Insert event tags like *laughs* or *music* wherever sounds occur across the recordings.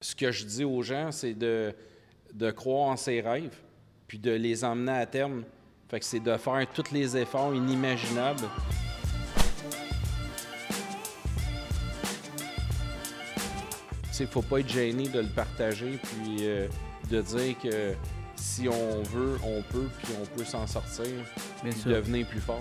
Ce que je dis aux gens, c'est de, de croire en ses rêves, puis de les emmener à terme. Fait que c'est de faire tous les efforts inimaginables. Il ne faut pas être gêné de le partager, puis euh, de dire que si on veut, on peut, puis on peut s'en sortir, Bien puis sûr. devenir plus fort.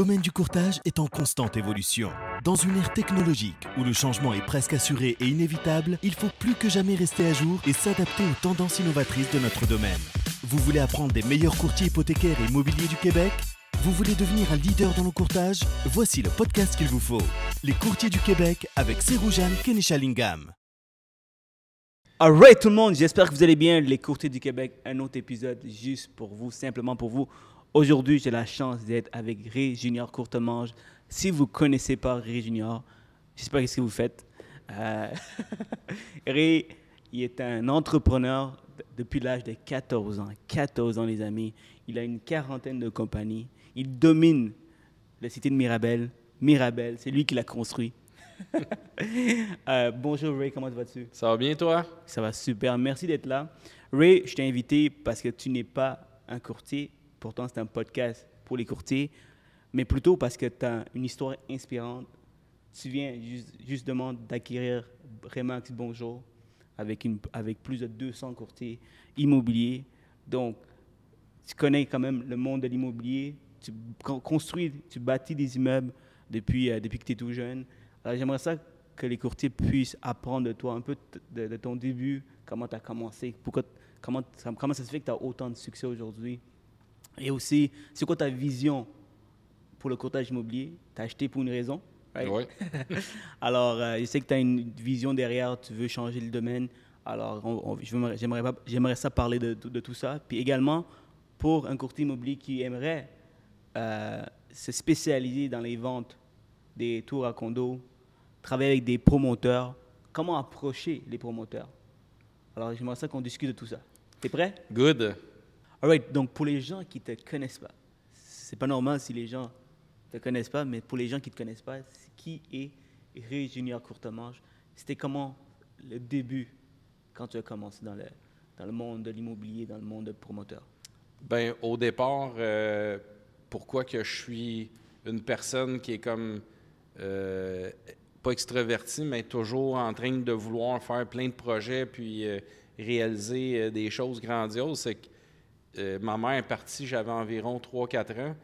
Domaine du courtage est en constante évolution. Dans une ère technologique où le changement est presque assuré et inévitable, il faut plus que jamais rester à jour et s'adapter aux tendances innovatrices de notre domaine. Vous voulez apprendre des meilleurs courtiers hypothécaires et immobiliers du Québec? Vous voulez devenir un leader dans le courtage? Voici le podcast qu'il vous faut. Les courtiers du Québec avec Seroujane Kenishalingam. Alright tout le monde, j'espère que vous allez bien. Les courtiers du Québec, un autre épisode juste pour vous, simplement pour vous. Aujourd'hui, j'ai la chance d'être avec Ray Junior Courtemange. Si vous ne connaissez pas Ray Junior, j'espère ce que vous faites. Euh, *laughs* Ray, il est un entrepreneur depuis l'âge de 14 ans. 14 ans, les amis. Il a une quarantaine de compagnies. Il domine la cité de Mirabel. Mirabel, c'est lui qui l'a construit. *laughs* Euh, bonjour Ray, comment vas-tu? Ça va bien, toi? Ça va super. Merci d'être là. Ray, je t'ai invité parce que tu n'es pas un courtier. Pourtant, c'est un podcast pour les courtiers. Mais plutôt parce que tu as une histoire inspirante. Tu viens juste- justement d'acquérir Remax Bonjour avec, une, avec plus de 200 courtiers immobiliers. Donc, tu connais quand même le monde de l'immobilier. Tu con- construis, tu bâtis des immeubles depuis, euh, depuis que tu es tout jeune. Alors, j'aimerais ça que les courtiers puissent apprendre de toi un peu de, ton début, comment tu as commencé, pourquoi, comment, comment ça se fait que tu as autant de succès aujourd'hui? Et aussi, c'est quoi ta vision pour le courtage immobilier? Tu as acheté pour une raison. right? Oui. *laughs* Alors, euh, je sais que tu as une vision derrière, tu veux changer le domaine. Alors, j'aimerais ça parler de, de- de tout ça. Puis également, pour un courtier immobilier qui aimerait euh, se spécialiser dans les ventes des tours à condos, travailler avec des promoteurs, comment approcher les promoteurs? Alors, j'aimerais ça qu'on discute de tout ça. T'es prêt? Good. Alright, donc pour les gens qui te connaissent pas, c'est pas normal si les gens te connaissent pas, mais pour les gens qui te connaissent pas, qui est Ray Junior Courtemange? C'était comment le début quand tu as commencé dans le, dans le monde de l'immobilier, dans le monde de promoteur? Ben, au départ, euh, pourquoi que je suis une personne qui est comme euh, pas extravertie, mais toujours en train de vouloir faire plein de projets puis euh, réaliser des choses grandioses, c'est que euh, ma mère est partie, j'avais environ 3-4 ans,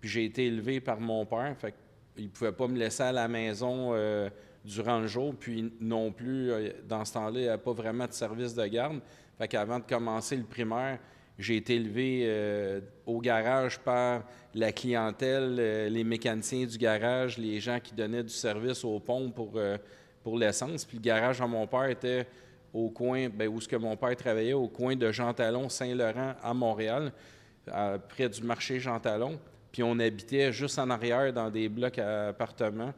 puis j'ai été élevé par mon père, fait qu'il ne pouvait pas me laisser à la maison euh, durant le jour, puis non plus, euh, dans ce temps-là, il n'y avait pas vraiment de service de garde. Fait qu'avant de commencer le primaire, j'ai été élevé au garage par la clientèle, les mécaniciens du garage, les gens qui donnaient du service au pont pour, pour l'essence. Puis le garage à mon père était au coin, ben, où ce que mon père travaillait, au coin de Jean Talon, Saint-Laurent, à Montréal, près du marché Jean Talon. Puis on habitait juste en arrière dans des blocs appartements.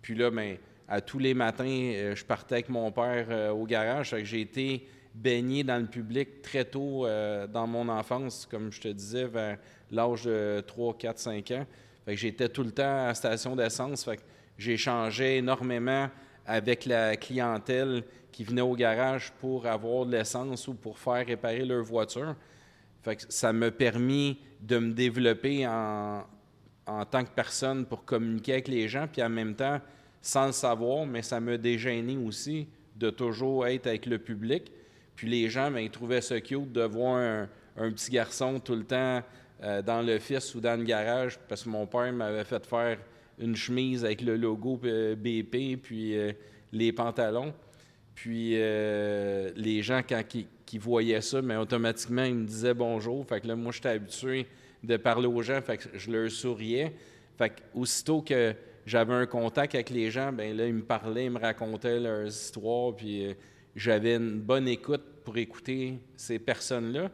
Puis là, ben, à tous les matins, euh, je partais avec mon père euh, au garage. Fait que j'ai été baigné dans le public très tôt euh, dans mon enfance, comme je te disais, vers l'âge de 3, 4, 5 ans. Fait que j'étais tout le temps à la station d'essence. Fait que j'échangeais énormément avec la clientèle qui venait au garage pour avoir de l'essence ou pour faire réparer leur voiture. Fait que ça m'a permis de me développer en, en tant que personne pour communiquer avec les gens, puis en même temps, sans le savoir, mais ça m'a dégêné aussi de toujours être avec le public. Puis les gens, ben, ils trouvaient ça cute de voir un, un petit garçon tout le temps euh, dans l'office ou dans le garage, parce que mon père m'avait fait faire une chemise avec le logo euh, BP, puis euh, les pantalons. Puis euh, les gens, quand qu'ils voyaient ça, mais automatiquement, ils me disaient bonjour. Fait que là, moi, j'étais habitué de parler aux gens, fait que je leur souriais. Fait que aussitôt que j'avais un contact avec les gens, ben là, ils me parlaient, ils me racontaient leurs histoires, puis j'avais une bonne écoute pour écouter ces personnes-là.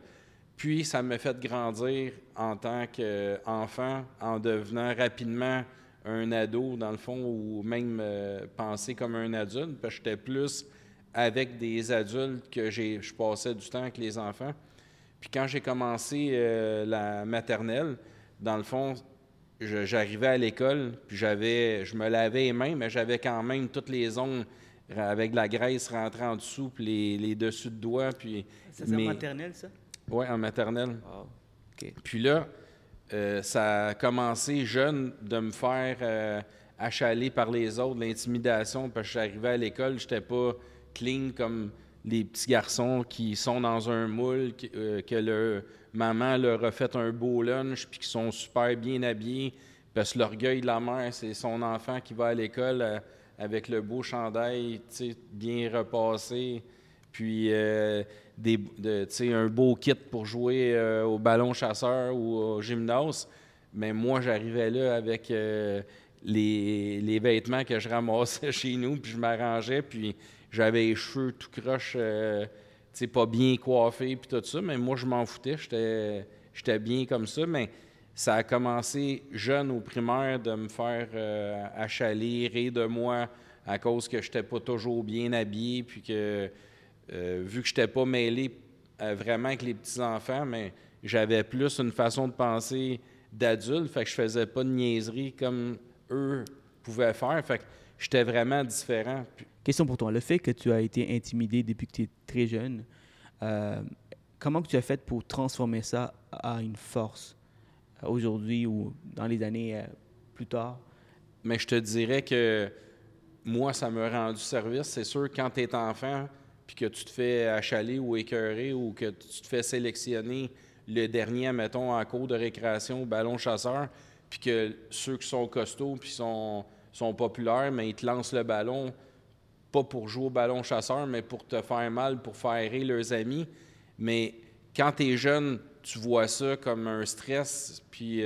Puis ça m'a fait grandir en tant qu'enfant, en devenant rapidement un ado, dans le fond, ou même euh, penser comme un adulte, parce que j'étais plus avec des adultes que je passais du temps avec les enfants. Puis quand j'ai commencé euh, la maternelle, dans le fond, j'arrivais à l'école, puis j'avais, je me lavais les mains, mais j'avais quand même toutes les ongles ra- avec de la graisse rentrée en dessous, puis les, les dessus de doigts, puis... Ça, c'est en maternelle, ça? Ouais, en maternelle. Puis là, euh, ça a commencé jeune de me faire euh, achaler par les autres, l'intimidation, parce que j'arrivais à l'école, j'étais pas clean comme les petits garçons qui sont dans un moule, qui- euh, que leur maman leur a fait un beau lunch, puis qui sont super bien habillés, parce que l'orgueil de la mère, c'est son enfant qui va à l'école avec le beau chandail, bien repassé, puis des, un beau kit pour jouer euh, au ballon chasseur ou au gymnase. Mais moi, j'arrivais là avec euh, les, les vêtements que je ramassais *laughs* chez nous, puis je m'arrangeais, puis j'avais les cheveux tout croche, euh, pas bien coiffés, puis tout ça. Mais moi, je m'en foutais, j'étais bien comme ça. Mais ça a commencé jeune au primaire de me faire achaler, rire de moi à cause que je n'étais pas toujours bien habillé, puis que euh, vu que je n'étais pas mêlé euh, vraiment avec les petits-enfants, mais j'avais plus une façon de penser d'adulte, fait que je faisais pas de niaiserie comme eux pouvaient faire, fait que j'étais vraiment différent. Question pour toi. Le fait que tu as été intimidé depuis que tu es très jeune, euh, comment que tu as fait pour transformer ça à une force aujourd'hui ou dans les années plus tard? Mais je te dirais que moi, ça m'a rendu service. C'est sûr, quand tu es enfant, puis que tu te fais achaler ou écœurer ou que tu te fais sélectionner le dernier, mettons, en cours de récréation au ballon chasseur, puis que ceux qui sont costauds puis sont, populaires, mais ils te lancent le ballon, pas pour jouer au ballon chasseur, mais pour te faire mal, pour faire rire leurs amis. Mais quand tu es jeune, tu vois ça comme un stress, puis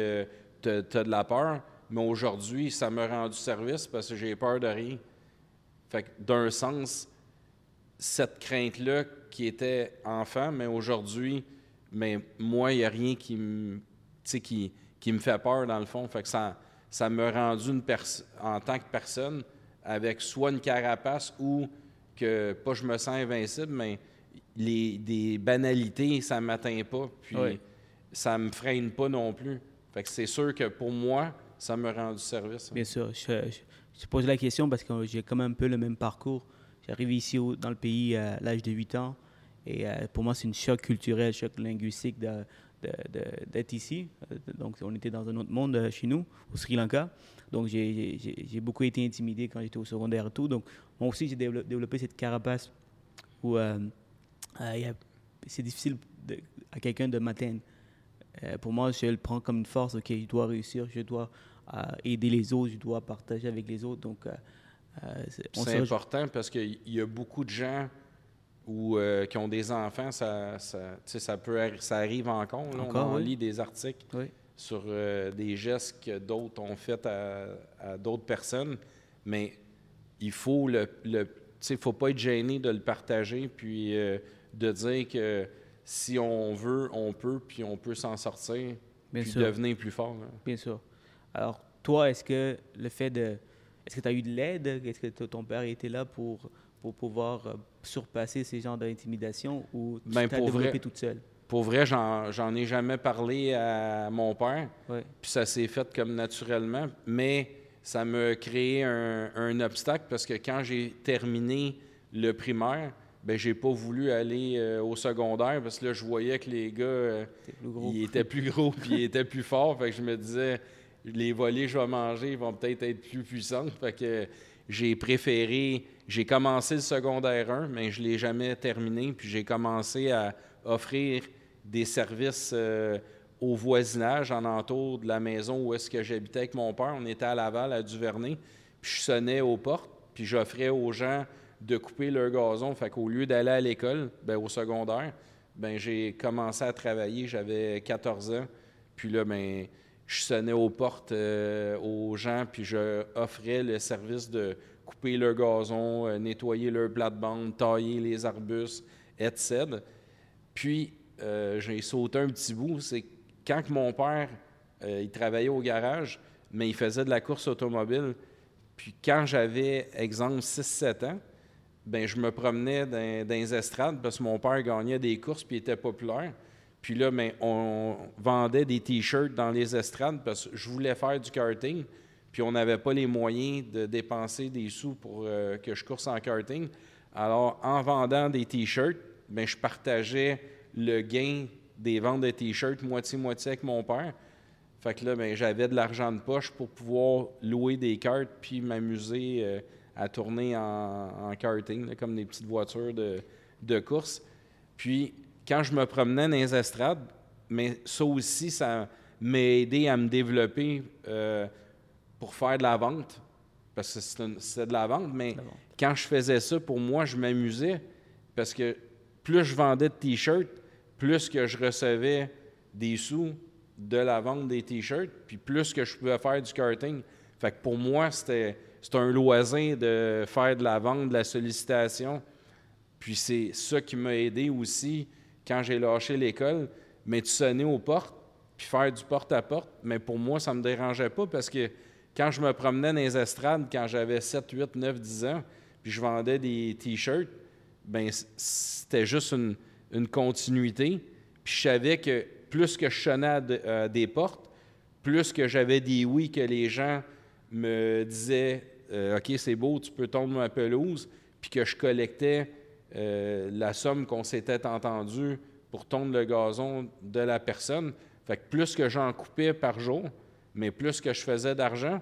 tu as, de la peur. Mais aujourd'hui, ça m'a rendu service parce que j'ai peur de rien. Fait que d'un sens, cette crainte-là qui était enfant, mais aujourd'hui, mais moi, il n'y a rien qui me, qui, qui me fait peur dans le fond. Fait que ça, ça m'a rendu une en tant que personne avec soit une carapace ou que, pas je me sens invincible, mais les, des banalités, ça ne m'atteint pas. Puis ça me freine pas non plus. Fait que c'est sûr que pour moi, ça m'a rendu service. Bien sûr. Je, je, je pose la question parce que j'ai quand même un peu le même parcours. J'arrive ici au- dans le pays à l'âge de 8 ans. Et euh, pour moi, c'est une choc culturel, choc linguistique d'être ici. Euh, Donc, on était dans un autre monde euh, chez nous, au Sri Lanka. Donc, j'ai- beaucoup été intimidé quand j'étais au secondaire et tout. Donc, moi aussi, j'ai dévelop- développé cette carapace où c'est difficile à quelqu'un de m'atteindre. Pour moi, je le prends comme une force. OK, je dois réussir, je dois aider les autres, je dois partager avec les autres. Donc, c'est- on C'est important parce qu'il y a beaucoup de gens euh, qui ont des enfants, ça, ça, ça, peut, ça arrive encore. là. Encore, on oui. lit des articles Oui. sur euh, des gestes que d'autres ont fait à, à d'autres personnes, mais il faut le, le faut pas être gêné de le partager, puis euh, de dire que si on veut, on peut, puis on peut s'en sortir, Bien puis sûr. devenir plus fort. là. Bien sûr. Alors, toi, est-ce que le fait de. Est-ce que tu as eu de l'aide? Est-ce que ton père était là pour, pour pouvoir euh, surpasser ces genres d'intimidation ou tu Ben, t'as développé vrai- toute seule? Pour vrai, j'en ai jamais parlé à mon père. Puis ça s'est fait comme naturellement, mais ça m'a créé un, un obstacle parce que quand j'ai terminé le primaire, ben j'ai pas voulu aller euh, au secondaire parce que là, je voyais que les gars, euh, ils étaient plus gros puis ils *laughs* étaient plus forts. Fait que je me disais, les volets je vais manger vont peut-être être plus puissants. Fait que j'ai préféré, j'ai commencé le secondaire 1, mais je l'ai jamais terminé. Puis j'ai commencé à offrir des services euh, au voisinage, en entour de la maison où est-ce que j'habitais avec mon père. On était à Laval, à Duvernay. Puis je sonnais aux portes, puis j'offrais aux gens de couper leur gazon. Fait qu'au lieu d'aller à l'école, ben, au secondaire, ben, j'ai commencé à travailler. J'avais 14 ans. Puis là, ben, je sonnais aux portes euh, aux gens, puis je offrais le service de couper leur gazon, euh, nettoyer leur plate-bande, tailler les arbustes, etc. Puis, euh, j'ai sauté un petit bout. C'est quand que mon père, il travaillait au garage, mais il faisait de la course automobile. Puis, quand j'avais, exemple, 6-7 ans, ben je me promenais dans, dans les estrades parce que mon père gagnait des courses puis il était populaire. Puis là, ben, on vendait des T-shirts dans les estrades parce que je voulais faire du karting. Puis on n'avait pas les moyens de dépenser des sous pour euh, que je course en karting. Alors, en vendant des T-shirts, ben, je partageais le gain des ventes de T-shirts moitié-moitié avec mon père. Fait que là, ben, j'avais de l'argent de poche pour pouvoir louer des cartes puis m'amuser euh, à tourner en, karting, comme des petites voitures de, de, course. Puis, quand je me promenais dans les estrades, mais ça aussi, ça m'a aidé à me développer euh, pour faire de la vente, parce que c'est de la vente, mais quand je faisais ça, pour moi, je m'amusais, parce que plus je vendais de t-shirts, plus que je recevais des sous de la vente des t-shirts, puis plus que je pouvais faire du karting. Fait que pour moi, c'était un loisir de faire de la vente, de la sollicitation. Puis c'est ça qui m'a aidé aussi quand j'ai lâché l'école, mais de sonner aux portes, puis faire du porte-à-porte. Mais pour moi, ça ne me dérangeait pas parce que quand je me promenais dans les estrades, quand j'avais 7, 8, 9, 10 ans, puis je vendais des T-shirts, ben c'était juste une, une, continuité. Puis je savais que plus que je sonnais à, des portes, plus que j'avais des oui que les gens me disaient euh, OK, c'est beau, tu peux tomber ma pelouse, puis que je collectais euh, la somme qu'on s'était entendu pour tondre le gazon de la personne. Fait que plus que j'en coupais par jour, mais plus que je faisais d'argent.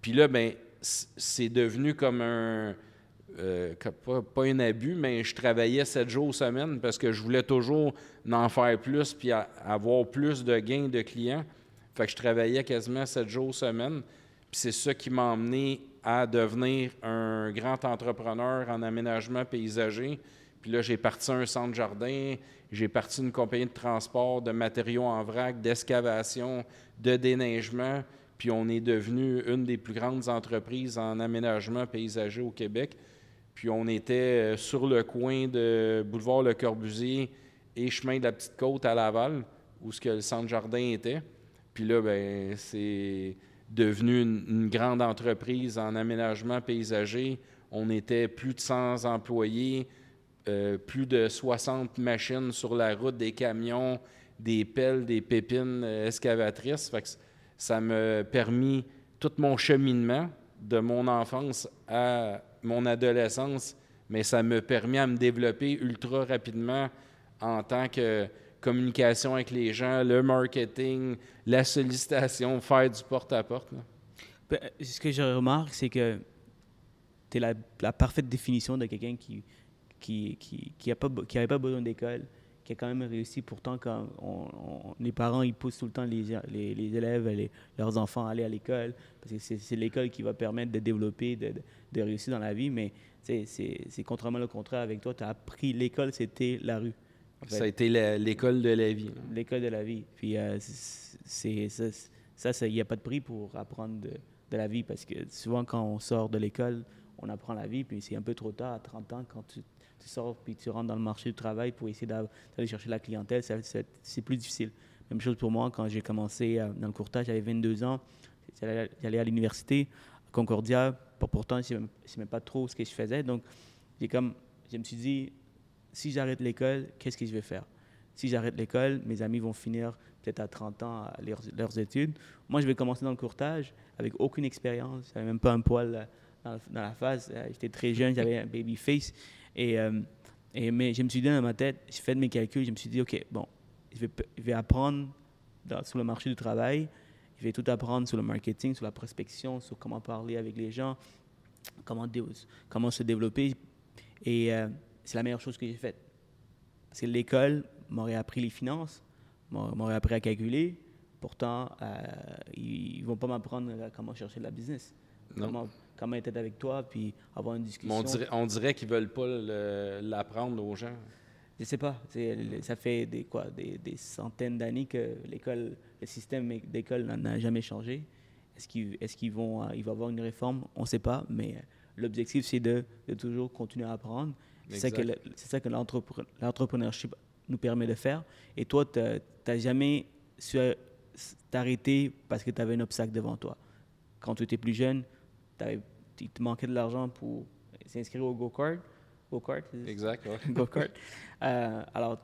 Puis là, ben, c'est devenu comme un. Euh, pas, un abus, mais je travaillais sept jours semaine parce que je voulais toujours en faire plus puis avoir plus de gains de clients. Fait que je travaillais quasiment sept jours semaine. Puis c'est ça qui m'a emmené à devenir un grand entrepreneur en aménagement paysager. Puis là, j'ai parti un centre jardin, j'ai parti une compagnie de transport de matériaux en vrac, d'excavation, de déneigement. Puis on est devenu une des plus grandes entreprises en aménagement paysager au Québec. Puis on était euh, sur le coin de boulevard Le Corbusier et chemin de la Petite Côte à Laval, où ce que le centre jardin était. Puis là, ben c'est devenu une, grande entreprise en aménagement paysager. On était plus de 100 employés, euh, plus de 60 machines sur la route, des camions, des pelles, des pépines euh, excavatrices. ça m'a permis tout mon cheminement de mon enfance à mon adolescence, mais ça m'a permis à me développer ultra rapidement en tant que communication avec les gens, le marketing, la sollicitation, faire du porte-à-porte. Ce que je remarque, c'est que tu es la, parfaite définition de quelqu'un qui qui qui, qui pas besoin d'école, qui a quand même réussi. Pourtant, quand les parents ils poussent tout le temps les, les, les élèves, leurs enfants à aller à l'école, parce que c'est l'école qui va permettre de développer, de, de, réussir dans la vie. Mais c'est contrairement au contraire avec toi, tu as appris l'école, c'était la rue. Ça a été l'école de la vie. L'école de la vie. Puis euh, c'est ça, il n'y a pas de prix pour apprendre de, de, la vie parce que souvent quand on sort de l'école, on apprend la vie, puis c'est un peu trop tard à 30 ans quand tu, tu, sors puis tu rentres dans le marché du travail pour essayer d'aller chercher la clientèle, c'est plus difficile. Même chose pour moi quand j'ai commencé euh, dans le courtage, j'avais 22 ans, j'allais à l'université, à Concordia, pourtant je ne sais même pas trop ce que je faisais, donc j'ai comme, je me suis dit, si j'arrête l'école, qu'est-ce que je vais faire? Si j'arrête l'école, mes amis vont finir peut-être à 30 ans leurs, leurs, études. Moi, je vais commencer dans le courtage avec aucune expérience. Je n'avais même pas un poil dans, la face. Euh, j'étais très jeune, j'avais un baby face. Et, euh, et, mais je me suis dit dans ma tête, j'ai fait mes calculs, je me suis dit, OK, bon, je vais, apprendre sur le marché du travail. Je vais tout apprendre sur le marketing, sur la prospection, sur comment parler avec les gens, comment, comment se développer. Et euh, c'est la meilleure chose que j'ai faite. Parce que l'école m'aurait appris les finances, m'aurait appris à calculer. Pourtant, euh, ils ne vont pas m'apprendre comment chercher de la business. Comment, comment, être avec toi, puis avoir une discussion. on dirait, on dirait qu'ils ne veulent pas l'apprendre aux gens. Je ne sais pas. Ça fait des, quoi, des, des centaines d'années que l'école, le système d'école n'a jamais changé. Est-ce qu'ils est vont, il va y avoir une réforme? On ne sait pas, mais l'objectif, c'est de, de, toujours continuer à apprendre. C'est ça que l'entrepreneurship nous permet de faire. Et toi, tu n'as jamais su t'arrêter parce que tu avais un obstacle devant toi. Quand tu étais plus jeune, il te manquait de l'argent pour s'inscrire au go-kart. Go-kart. Exact, ouais. *laughs* Go-kart. Euh, alors,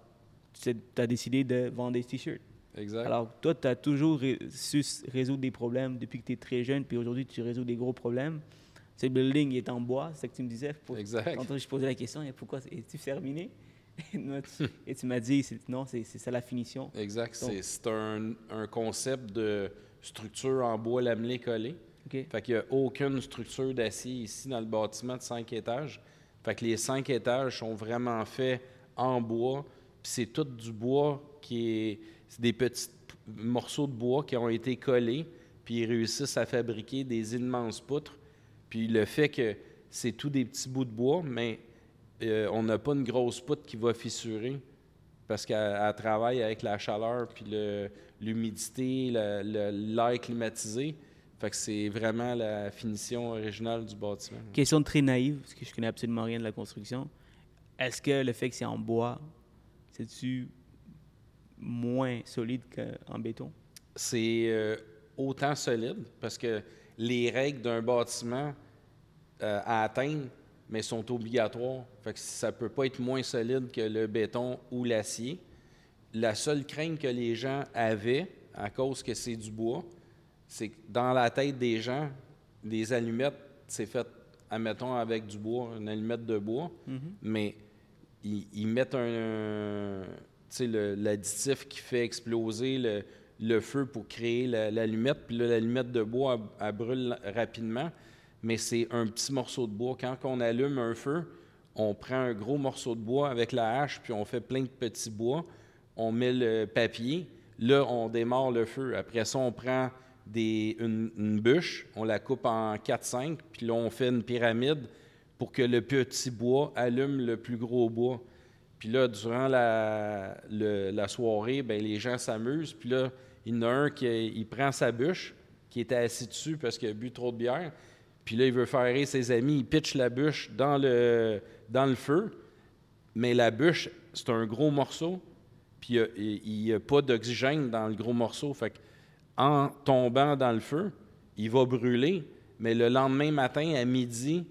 tu as décidé de vendre des t-shirts. Exact. Alors, toi, tu as toujours ré- su résoudre des problèmes depuis que tu es très jeune, puis aujourd'hui, tu résous des gros problèmes. Ce building il est en bois, c'est ça que tu me disais. Pour- Exact. Quand je posais la question, *laughs* et pourquoi es-tu terminé Et tu m'as dit, non, c'est ça la finition. Exact. C'est- un, un concept de structure en bois lamelé collé. OK. Fait qu'il n'y a aucune structure d'acier ici dans le bâtiment de cinq étages. Fait que les cinq étages sont vraiment faits en bois. Puis c'est tout du bois qui est. C'est des petits morceaux de bois qui ont été collés. Puis ils réussissent à fabriquer des immenses poutres. Puis le fait que c'est tout des petits bouts de bois, mais euh, on n'a pas une grosse poutre qui va fissurer parce qu'elle elle travaille avec la chaleur, puis l'humidité, l'air climatisé. Fait que c'est vraiment la finition originale du bâtiment. Question très naïve, parce que je connais absolument rien de la construction. Est-ce que le fait que c'est en bois, c'est-tu moins solide qu'en béton? C'est euh, autant solide parce que les règles d'un bâtiment euh, à atteindre, mais sont obligatoires. Fait que ça peut pas être moins solide que le béton ou l'acier. La seule crainte que les gens avaient, à cause que c'est du bois, c'est que dans la tête des gens, des allumettes, c'est fait, admettons, avec du bois, une allumette de bois, mais ils, ils mettent un, le- l'additif qui fait exploser le, le feu pour créer la- l'allumette. Puis là, l'allumette de bois, elle, brûle rapidement, mais c'est un petit morceau de bois. Quand on allume un feu, on prend un gros morceau de bois avec la hache, puis on fait plein de petits bois. On met le papier. Là, on démarre le feu. Après ça, on prend des, une, bûche, on la coupe en 4-5, puis là, on fait une pyramide pour que le petit bois allume le plus gros bois. Puis là, durant la, la soirée, ben, les gens s'amusent. Puis là, il y en a un qui prend sa bûche, qui était assis dessus parce qu'il a bu trop de bière. Puis là, il veut faire rire ses amis. Il pitch la bûche dans le, feu. Mais la bûche, c'est un gros morceau. Puis il n'y a, pas d'oxygène dans le gros morceau. Fait en tombant dans le feu, il va brûler. Mais le lendemain matin, à midi,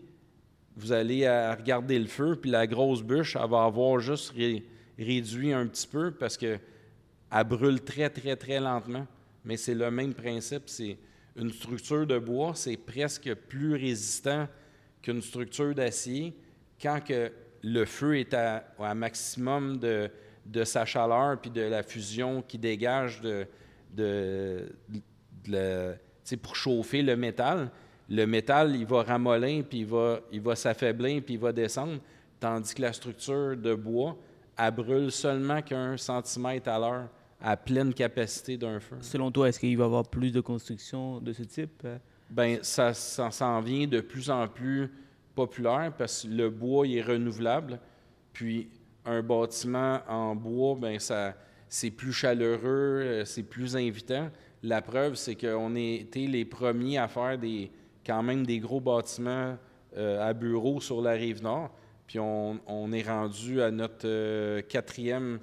vous allez regarder le feu, puis la grosse bûche, elle va avoir juste ré- réduit un petit peu parce que elle brûle très, très, très lentement. Mais c'est le même principe. C'est une structure de bois, c'est presque plus résistant qu'une structure d'acier quand que le feu est à, à maximum de, de sa chaleur puis de la fusion qui dégage de, de, pour chauffer le métal. Le métal, il va ramollir, puis il va, il va s'affaiblir, puis il va descendre, tandis que la structure de bois, elle brûle seulement qu'un centimètre à l'heure à pleine capacité d'un feu. Selon toi, est-ce qu'il va y avoir plus de construction de ce type? Ben, ça, ça s'en vient de plus en plus populaire parce que le bois il est renouvelable. Puis un bâtiment en bois, ben ça, c'est plus chaleureux, euh, c'est plus invitant. La preuve, c'est qu'on a été les premiers à faire des, quand même des gros bâtiments euh, à bureaux sur la rive nord. Puis on, est rendu à notre euh, quatrième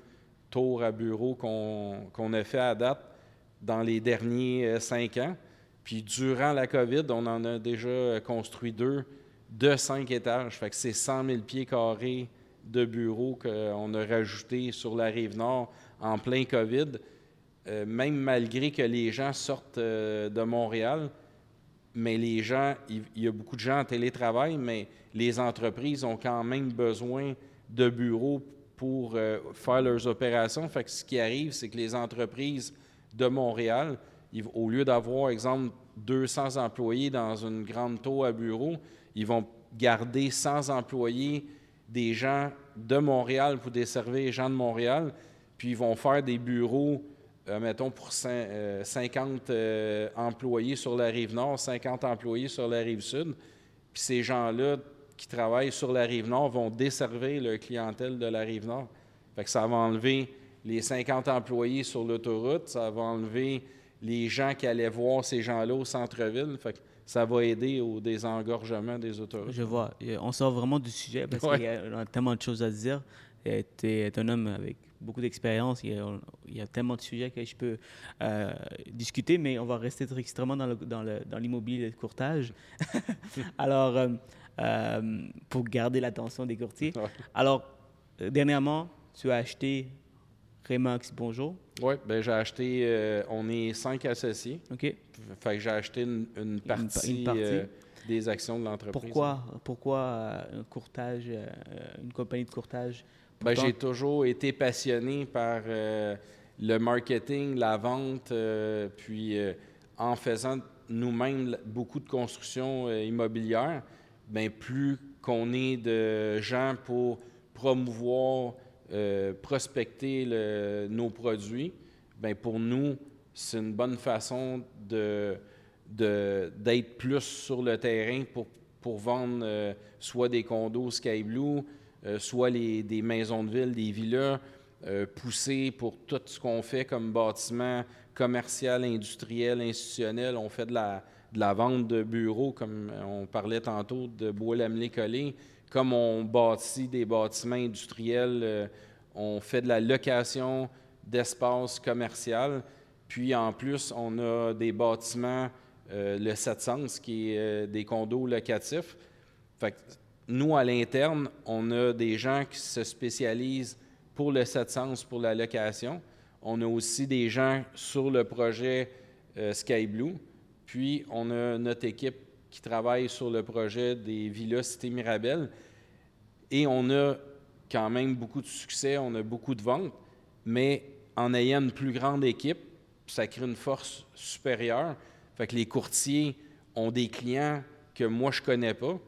tour à bureau qu'on a fait à date dans les derniers euh, cinq ans. Puis durant la COVID, on en a déjà euh, construit deux de cinq étages. Fait que c'est 100 000 pieds carrés de bureaux qu'on a rajouté sur la rive nord en plein COVID. Même malgré que les gens sortent de Montréal, mais les gens, il, y a beaucoup de gens en télétravail, mais les entreprises ont quand même besoin de bureaux pour euh, faire leurs opérations. Que ce qui arrive, c'est que les entreprises de Montréal, au lieu d'avoir, exemple, 200 employés dans une grande tour à bureau, ils vont garder 100 employés des gens de Montréal pour desservir les gens de Montréal, puis ils vont faire des bureaux, euh, mettons, pour cin- euh, 50 euh, employés sur la rive nord, 50 employés sur la rive sud. Puis ces gens-là qui travaillent sur la rive nord vont desservir leur clientèle de la rive nord. Fait que ça va enlever les 50 employés sur l'autoroute, ça va enlever les gens qui allaient voir ces gens-là au centre-ville. Fait que ça va aider au désengorgement des autoroutes. Je vois. On sort vraiment du sujet parce Ouais. qu'il y a tellement de choses à dire. Tu es un homme avec beaucoup d'expérience. Il, y a- il y a tellement de sujets que je peux euh, discuter, mais on va rester très extrêmement dans l'immobilier de courtage. *laughs* Alors, euh, euh, pour garder l'attention des courtiers. Alors, dernièrement, tu as acheté Remax Bonjour. Oui, ben j'ai acheté, euh, on est cinq associés. OK. Fait que j'ai acheté une, une partie, une partie. euh, des actions de l'entreprise. Pourquoi, pourquoi un courtage, une compagnie de courtage? Ben, j'ai toujours été passionné par euh, le marketing, la vente, euh, puis euh, en faisant nous-mêmes beaucoup de construction immobilière, ben, plus qu'on est de gens pour promouvoir, prospecter le- nos produits, ben, pour nous, c'est une bonne façon de, d'être plus sur le terrain pour, pour vendre soit des condos Sky Blue, soit les, des maisons de ville, des villas, euh, pousser pour tout ce qu'on fait comme bâtiment commercial, industriel, institutionnel. On fait de la, vente de bureaux, comme on parlait tantôt, de bois lamelé collé. Comme on bâtit des bâtiments industriels, euh, on fait de la location d'espace commercial. Puis en plus, on a des bâtiments, euh, le 700, qui est euh, des condos locatifs. Fait que nous, à l'interne, on a des gens qui se spécialisent pour le 700, pour la location. On a aussi des gens sur le projet euh, Sky Blue. Puis, on a notre équipe qui travaille sur le projet des villas Cité Mirabel. Et on a quand même beaucoup de succès, on a beaucoup de ventes, mais en ayant une plus grande équipe, ça crée une force supérieure. Fait que les courtiers ont des clients que moi, je connais pas,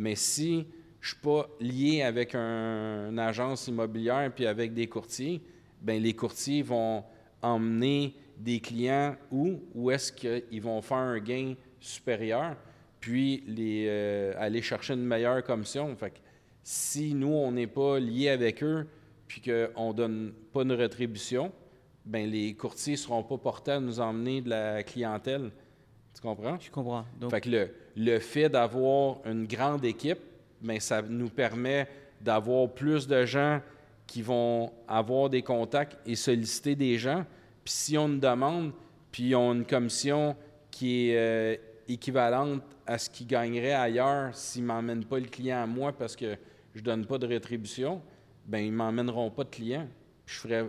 mais si je suis pas lié avec un- une agence immobilière puis avec des courtiers, ben les courtiers vont emmener des clients où, où est-ce qu'ils vont faire un gain supérieur, puis les, euh, aller chercher une meilleure commission. Fait que si nous, on n'est pas lié avec eux, puis qu'on ne donne pas une rétribution, ben les courtiers ne seront pas portés à nous emmener de la clientèle. Tu comprends? Je comprends. Donc, Fait que le, le fait d'avoir une grande équipe, ben, ça nous permet d'avoir plus de gens qui vont avoir des contacts et solliciter des gens. Puis si on une demande, puis ils ont une commission qui est euh, équivalente à ce qu'ils gagneraient ailleurs s'ils ne m'emmènent pas le client à moi parce que je ne donne pas de rétribution, ben ils ne m'emmèneront pas de client. Je ferais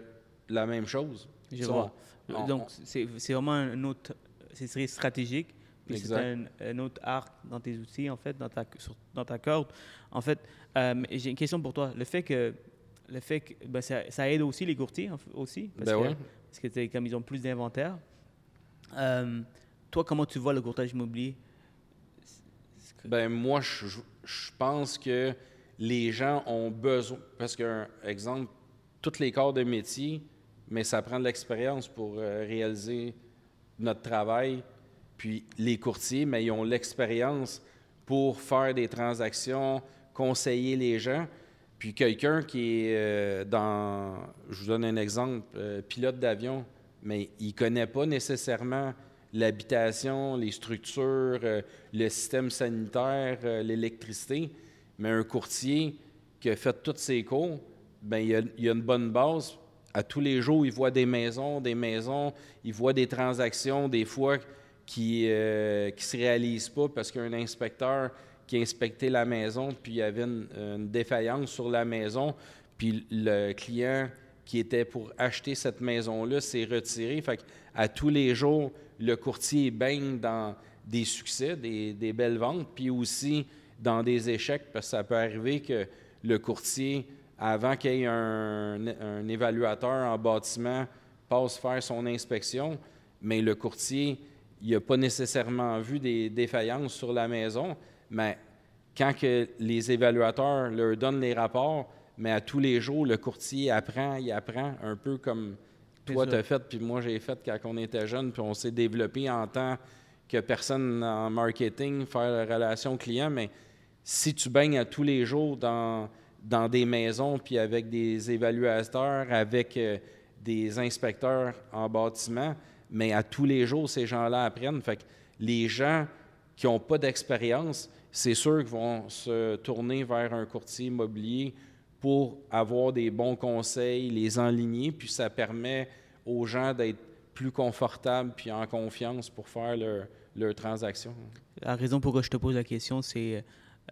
la même chose. je vois. on- Donc, c'est c'est vraiment un autre... C'est stratégique. Puis c'est un, un autre art dans tes outils, en fait, dans ta, sur- dans ta corde. En fait, euh, j'ai une question pour toi. Le fait que... Le fait que ben, ça, ça aide aussi les courtiers, en fait, aussi? Parce Ben que, ouais. parce que t'sais, comme ils ont plus d'inventaire. Euh, toi, comment tu vois le courtage immobilier? Ben moi, je, je- je pense que les gens ont besoin, parce qu'un exemple, tous les corps de métier, mais ça prend de l'expérience pour euh, réaliser notre travail. Puis les courtiers, mais ils ont l'expérience pour faire des transactions, conseiller les gens. Puis quelqu'un qui est euh, dans, je vous donne un exemple, euh, pilote d'avion, mais il ne connaît pas nécessairement l'habitation, les structures, euh, le système sanitaire, l'électricité. Mais un courtier qui a fait tous ses cours, ben il, a, a une bonne base. À tous les jours, il voit des maisons, des maisons, il voit des transactions, des fois qui ne se réalisent pas parce qu'il y a un inspecteur qui a inspecté la maison, puis il y avait une, défaillance sur la maison, puis le client qui était pour acheter cette maison-là s'est retiré. Fait à tous les jours, le courtier baigne dans des succès, des, des belles ventes, puis aussi dans des échecs, parce que ça peut arriver que le courtier, avant qu'il y ait un, un évaluateur en bâtiment, passe faire son inspection, mais le courtier, il n'a pas nécessairement vu des défaillances sur la maison, mais quand que les évaluateurs leur donnent les rapports, mais à tous les jours, le courtier apprend, il apprend un peu comme toi, tu as fait, puis moi, j'ai fait quand on était jeune, puis on s'est développé en tant que personne en marketing, faire la relation client, mais si tu baignes à tous les jours dans, dans des maisons, puis avec des évaluateurs, avec euh, des inspecteurs en bâtiment, mais à tous les jours, ces gens-là apprennent. Fait que les gens qui n'ont pas d'expérience, c'est sûr qu'ils vont se tourner vers un courtier immobilier pour avoir des bons conseils, les enligner, puis ça permet aux gens d'être plus confortables puis en confiance pour faire leur, leur transaction. La raison pour laquelle je te pose la question, c'est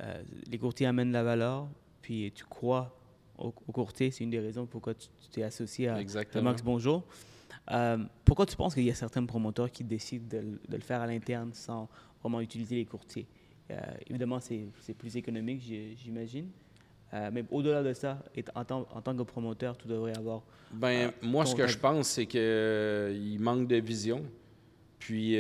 euh, les courtiers amènent la valeur, puis tu crois au, au courtier. C'est une des raisons pourquoi tu tu t'es associé à. Max Bonjour. Euh, pourquoi tu penses qu'il y a certains promoteurs qui décident de, le- de le faire à l'interne sans vraiment utiliser les courtiers? Euh, Évidemment, c'est plus économique, j'imagine. Euh, mais au-delà de ça, en, tant, en tant que promoteur, tu devrais avoir. Ben, moi, ce que je pense, c'est qu'il manque de vision. Puis,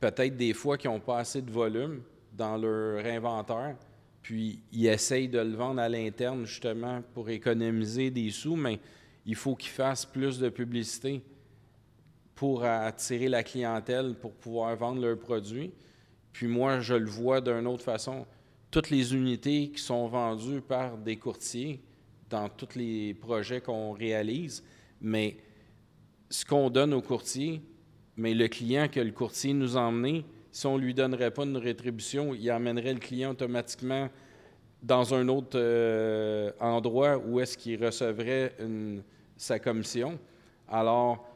peut-être des fois qu'ils n'ont pas assez de volume dans leur inventaire. Puis, ils essayent de le vendre à l'interne, justement, pour économiser des sous, mais il faut qu'ils fassent plus de publicité pour attirer la clientèle, pour pouvoir vendre leurs produits. Puis moi, je le vois d'une autre façon. Toutes les unités qui sont vendues par des courtiers dans tous les projets qu'on réalise, mais ce qu'on donne au courtier, mais le client que le courtier nous a emmené, si on ne lui donnerait pas une rétribution, il amènerait le client automatiquement dans un autre euh, endroit où est-ce qu'il recevrait une- sa commission. Alors,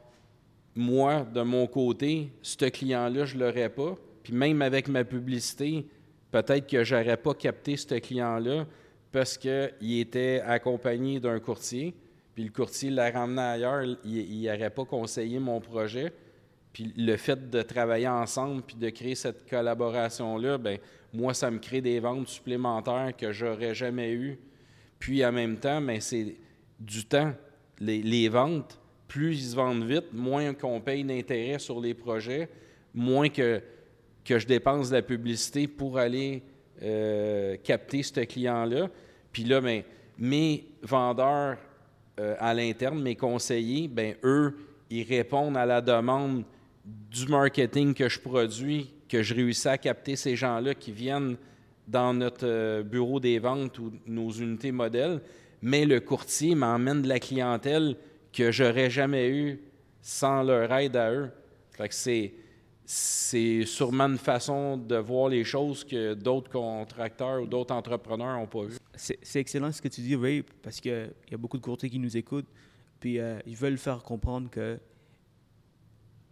moi, de mon côté, ce client-là, je ne l'aurais pas. Puis même avec ma publicité, peut-être que je n'aurais pas capté ce client-là parce qu'il était accompagné d'un courtier. Puis le courtier l'a ramené ailleurs, il n'aurait pas conseillé mon projet. Puis le fait de travailler ensemble puis de créer cette collaboration-là, ben moi, ça me crée des ventes supplémentaires que j'aurais jamais eues. Puis en même temps, ben, c'est du temps. Les, ventes, plus ils se vendent vite, moins qu'on paye d'intérêt sur les projets, moins que, que je dépense de la publicité pour aller euh, capter ce client-là. Puis là, ben, mes vendeurs euh, à l'interne, mes conseillers, ben, eux, ils répondent à la demande du marketing que je produis, que je réussis à capter ces gens-là qui viennent dans notre euh, bureau des ventes ou nos unités modèles, mais le courtier m'emmène de la clientèle que j'aurais jamais eu sans leur aide à eux. C'est c'est sûrement une façon de voir les choses que d'autres contracteurs ou d'autres entrepreneurs n'ont pas vu. C'est excellent ce que tu dis, Ray, parce qu'il y a beaucoup de courtiers qui nous écoutent, puis euh, ils veulent faire comprendre que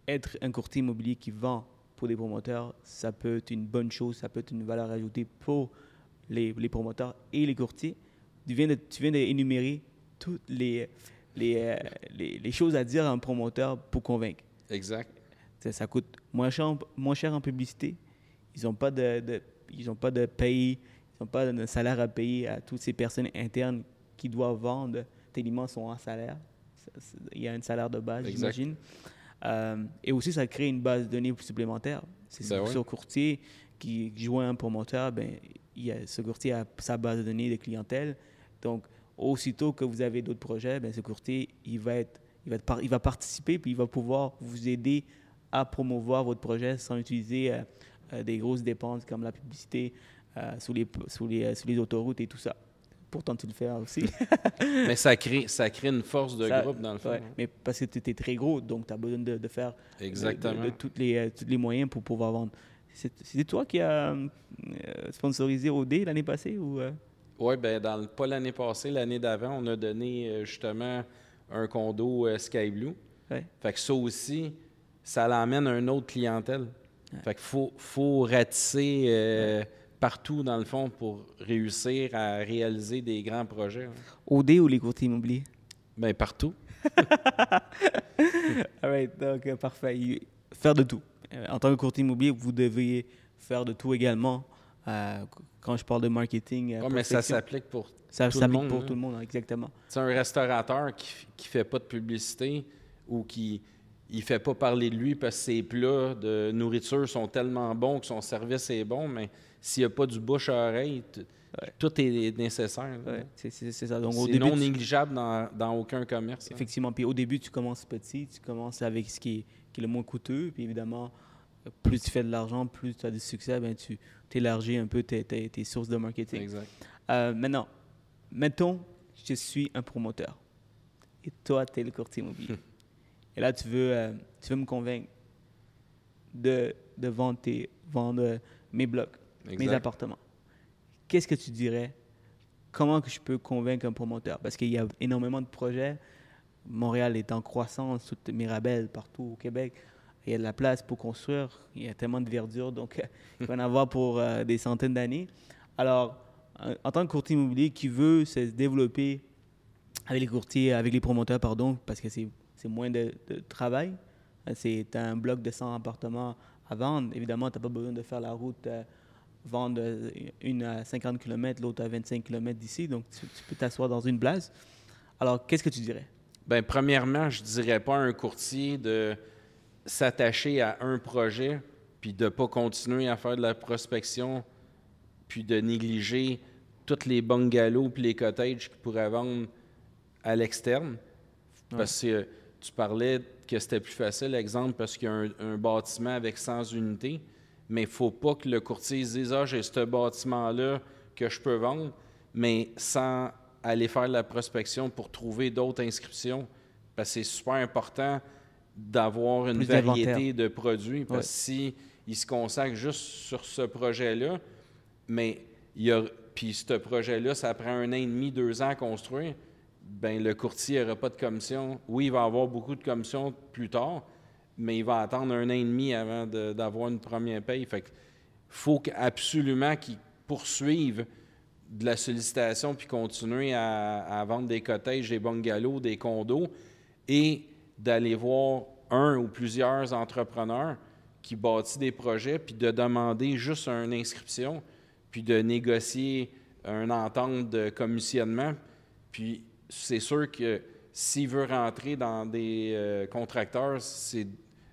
être un courtier immobilier qui vend pour des promoteurs, ça peut être une bonne chose, ça peut être une valeur ajoutée pour les promoteurs et les courtiers. Tu viens de- tu viens d'énumérer toutes les, les, euh, les, les choses à dire à un promoteur pour convaincre. Exact. Ça, ça coûte moins cher, en- moins cher en publicité. Ils n'ont pas de, de- ils ont pas de paye, ils n'ont pas de salaire à payer à toutes ces personnes internes qui doivent vendre. Tellement sont en salaire. Il y a un salaire de base, j'imagine. Euh, et aussi, ça crée une base de données supplémentaire. C'est Ben ouais. ce courtier qui joint un promoteur, ben, il y a, ce courtier a sa base de données de clientèle. Donc, aussitôt que vous avez d'autres projets, ben, ce courtier, il va, être, il, va être par- il va participer puis il va pouvoir vous aider à promouvoir votre projet sans utiliser euh, euh, des grosses dépenses comme la publicité euh, sous, les, sous, les, euh, sous les autoroutes et tout ça. Pourtant, tu le fais aussi. *laughs* Mais ça crée, ça crée une force de Ça- groupe, dans le fond. Ouais, mais parce que tu es très gros, donc tu as besoin de, de faire de- Exactement. de, de toutes les, euh, tous les moyens pour pouvoir vendre. C'est- C'était toi qui as euh, sponsorisé OD l'année passée ou euh? Oui, ben dans le, pas l'année passée, l'année d'avant, on a donné euh, justement un condo euh, Sky Blue. Ouais. Fait que ça aussi, ça l'emmène à une autre clientèle. Fait qu'il faut, faut ratisser euh, partout, dans le fond, pour réussir à réaliser des grands projets. hein. OD ou les courtiers immobiliers? Ben partout. *laughs* All right, donc parfait. Faire de tout. En tant que courtier immobilier, vous devez faire de tout également. Euh, quand je parle de marketing, euh, Ouais, mais ça s'applique pour ça tout le monde, pour hein. tout le monde, exactement. C'est un restaurateur qui ne fait pas de publicité ou qui ne fait pas parler de lui parce que ses plats de nourriture sont tellement bons que son service est bon, mais s'il n'y a pas du bouche à oreille, t- Ouais. tout est nécessaire. Ouais, c'est c'est- c'est ça. Donc, au C'est début, non tu- négligeable dans, dans aucun commerce. hein. Effectivement. Puis au début, tu commences petit, tu commences avec ce qui est, qui est le moins coûteux. Puis évidemment, plus tu fais de l'argent, plus tu as du succès, ben, tu élargis un peu tes, tes- tes sources de marketing. Exact. Euh, maintenant, mettons, je suis un promoteur et toi, tu es le courtier immobilier. *laughs* et là, tu veux, euh, tu veux me convaincre de, de vendre, tes- vendre euh, mes blocs, mes appartements. Qu'est-ce que tu dirais? Comment que je peux convaincre un promoteur? Parce qu'il y a énormément de projets. Montréal est en croissance, toute Mirabel, partout au Québec. Il y a de la place pour construire. Il y a tellement de verdure, donc euh, *laughs* il va en avoir pour euh, des centaines d'années. Alors, en- en tant que courtier immobilier qui veut se développer avec les courtiers, avec les promoteurs, pardon, parce que c'est moins de, travail. Euh, C'est un bloc de 100 appartements à vendre. Évidemment, tu n'as pas besoin de faire la route, euh, vendre euh, une à 50 km, l'autre à 25 km d'ici. Donc, tu, peux t'asseoir dans une place. Alors, qu'est-ce que tu dirais? Ben, premièrement, je dirais pas un courtier de s'attacher à un projet puis de pas continuer à faire de la prospection puis de négliger tous les bungalows puis les cottages qu'il pourrait vendre à l'externe. Parce que tu parlais que c'était plus facile, exemple, parce qu'il y a un, un bâtiment avec 100 unités, mais il ne faut pas que le courtier se dise Ah, j'ai ce bâtiment-là que je peux vendre, mais sans aller faire de la prospection pour trouver d'autres inscriptions. Parce que c'est super important d'avoir une Plus variété de produits. Parce Ouais. si il se consacre juste sur ce projet-là, mais il y a, puis ce projet-là, ça prend un an et demi, deux ans à construire, ben le courtier n'aura pas de commission. Oui, il va avoir beaucoup de commissions plus tard, mais il va attendre un an et demi avant de- d'avoir une première paye. Fait que faut qu- absolument qu'il poursuive de la sollicitation puis continuer à, à vendre des cottages, des bungalows, des condos et d'aller voir un ou plusieurs entrepreneurs qui bâtissent des projets puis de demander juste une inscription puis de négocier une entente de commissionnement. Puis c'est sûr que s'il veut rentrer dans des euh, contracteurs, c'est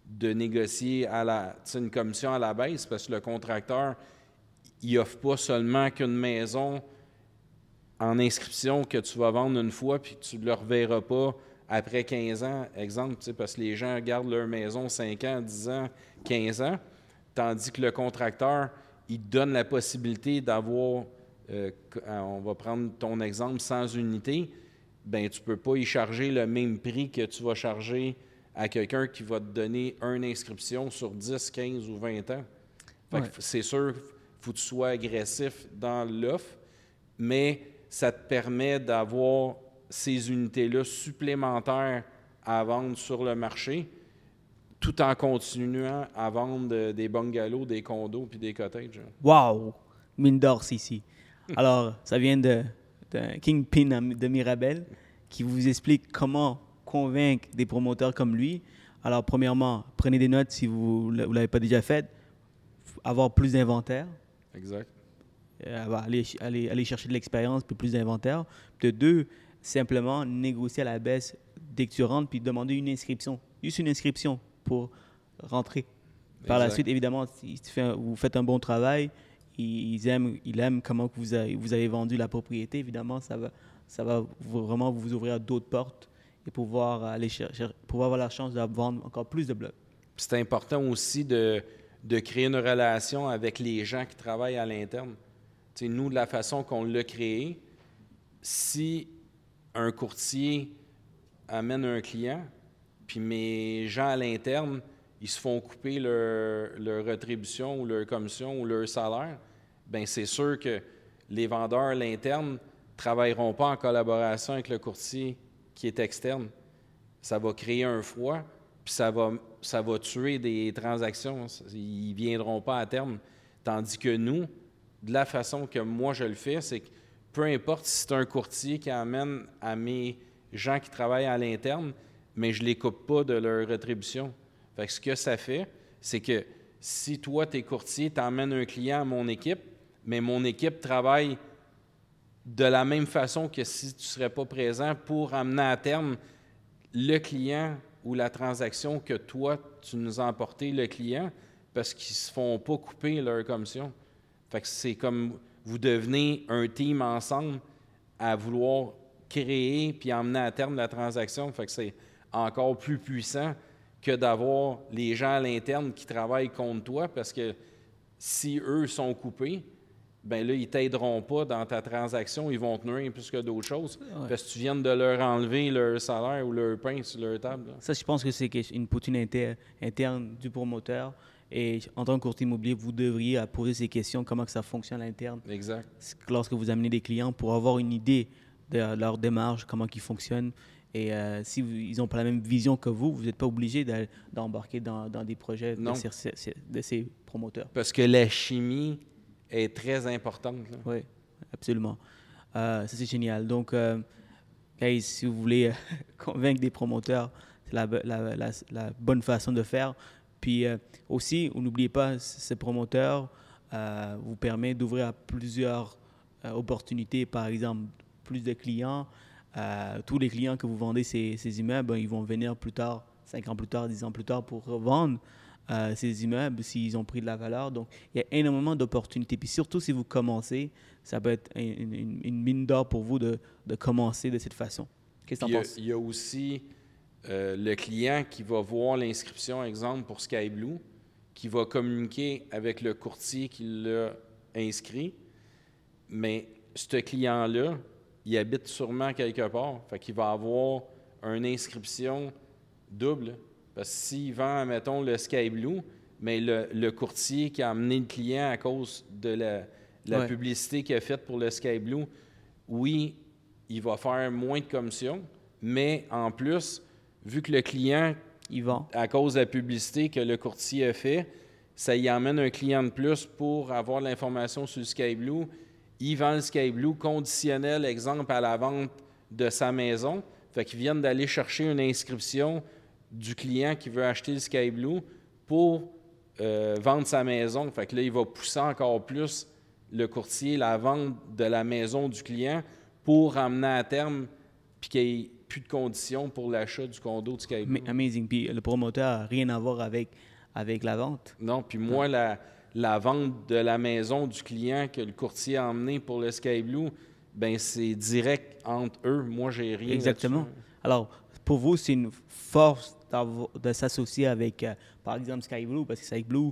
de négocier à la, une commission à la baisse parce que le contracteur, il offre pas seulement qu'une maison en inscription que tu vas vendre une fois puis que tu ne le reverras pas après 15 ans, exemple, parce que les gens gardent leur maison 5 ans, 10 ans, 15 ans, tandis que le contracteur, il donne la possibilité d'avoir, euh, euh, on va prendre ton exemple, 100 unités, ben tu peux pas y charger le même prix que tu vas charger à quelqu'un qui va te donner une inscription sur 10, 15 ou 20 ans. Ouais. c'est sûr, faut que tu sois agressif dans l'offre, mais ça te permet d'avoir ces unités-là supplémentaires à vendre sur le marché, tout en continuant à vendre des bungalows, des condos puis des cottages. Wow! Mine d'or, ici. Alors, ça vient de, Kingpin de Mirabel qui vous explique comment convaincre des promoteurs comme lui. Alors, premièrement, prenez des notes si vous ne l'avez pas déjà fait. Avoir plus d'inventaire. Exact. Euh, aller chercher de l'expérience puis plus d'inventaire. De deux, simplement négocier à la baisse dès que tu rentres puis demander une inscription. Juste une inscription pour rentrer. Par la suite, évidemment, si tu fais un- vous faites un bon travail, ils aiment, ils aiment comment vous avez, vous avez vendu la propriété. Évidemment, ça va, ça va vraiment vous ouvrir d'autres portes et pouvoir aller chercher, pouvoir avoir la chance de vendre encore plus de blocs. C'est important aussi de, de créer une relation avec les gens qui travaillent à l'interne. Nous, de la façon qu'on l'a créé, si un courtier amène un client, puis mes gens à l'interne, ils se font couper leur, leur rétribution ou leur commission ou leur salaire, bien c'est sûr que les vendeurs à l'interne ne travailleront pas en collaboration avec le courtier qui est externe. Ça va créer un froid, puis ça va, ça va tuer des transactions. Ils ne viendront pas à terme. Tandis que nous, de la façon que moi je le fais, c'est que peu importe si c'est un courtier qui amène à mes gens qui travaillent à l'interne, mais je ne les coupe pas de leur rétribution. Fait que ce que ça fait, c'est que si toi, tu es courtier, tu emmènes un client à mon équipe, mais mon équipe travaille de la même façon que si tu ne serais pas présent pour amener à terme le client ou la transaction que toi, tu nous as emporté, le client, parce qu'ils ne se font pas couper leur commission. Fait que c'est comme vous devenez un team ensemble à vouloir créer puis emmener à terme la transaction. Fait que c'est encore plus puissant que d'avoir les gens à l'interne qui travaillent contre toi parce que si eux sont coupés, ben là, ils t'aideront pas dans ta transaction, ils vont te nuire plus que d'autres choses parce que tu viens de leur enlever leur salaire ou leur pain sur leur table. là. Ça, je pense que c'est une poutine inter- interne du promoteur. Et en tant que courtier immobilier, vous devriez poser ces questions, comment que ça fonctionne à l'interne, Exact. lorsque vous amenez des clients pour avoir une idée de leur démarche, comment ils fonctionnent. Et euh, si vous- ils n'ont pas la même vision que vous, vous n'êtes pas obligé d'embarquer dans, dans des projets de Non. ces, ces- de ces promoteurs. Parce que la chimie est très importante. là. Oui, absolument. Euh, ça, c'est génial. Donc, euh, guys, si vous voulez euh, *laughs* convaincre des promoteurs, c'est la, bo- la- la- la bonne façon de faire. Puis euh, aussi, n'oubliez pas, c- ces promoteurs euh, vous permet d'ouvrir à plusieurs euh, opportunités. Par exemple, plus de clients. Euh, tous les clients que vous vendez ces, ces immeubles, ben, ils vont venir plus tard, 5 ans plus tard, 10 ans plus tard, pour revendre ces immeubles s'ils ont pris de la valeur. Donc, il y a énormément d'opportunités. Puis surtout si vous commencez, ça peut être une, une- une mine d'or pour vous de, de commencer de cette façon. Qu'est-ce que tu en penses? il y, a aussi euh, le client qui va voir l'inscription, exemple, pour Sky Blue, qui va communiquer avec le courtier qui l'a inscrit. Mais ce client-là, il habite sûrement quelque part. Fait qu'il va avoir une inscription double. Parce que s'il vend, mettons, le Sky Blue, mais le, le courtier qui a amené le client à cause de la, la Ouais. publicité qu'il a faite pour le Sky Blue, oui, il va faire moins de commission, mais en plus, vu que le client, à cause de la publicité que le courtier a fait, ça y amène un client de plus pour avoir l'information sur le Sky Blue. Il vend le Sky Blue conditionnel, exemple, à la vente de sa maison. Fait qu'ils viennent d'aller chercher une inscription du client qui veut acheter le Sky Blue pour euh, vendre sa maison. Fait que là, il va pousser encore plus le courtier la vente de la maison du client pour amener à terme puis qu'il plus de conditions pour l'achat du condo de Sky Blue. Ma- Amazing. Puis le promoteur n'a rien à voir avec, avec la vente. Non, puis moi, la, la vente de la maison du client que le courtier a emmené pour le Sky Blue, ben c'est direct entre eux. Moi, j'ai rien. Exactement. Alors, pour vous, c'est une force de s'associer avec, euh, par exemple, Sky Blue, parce que Sky Blue,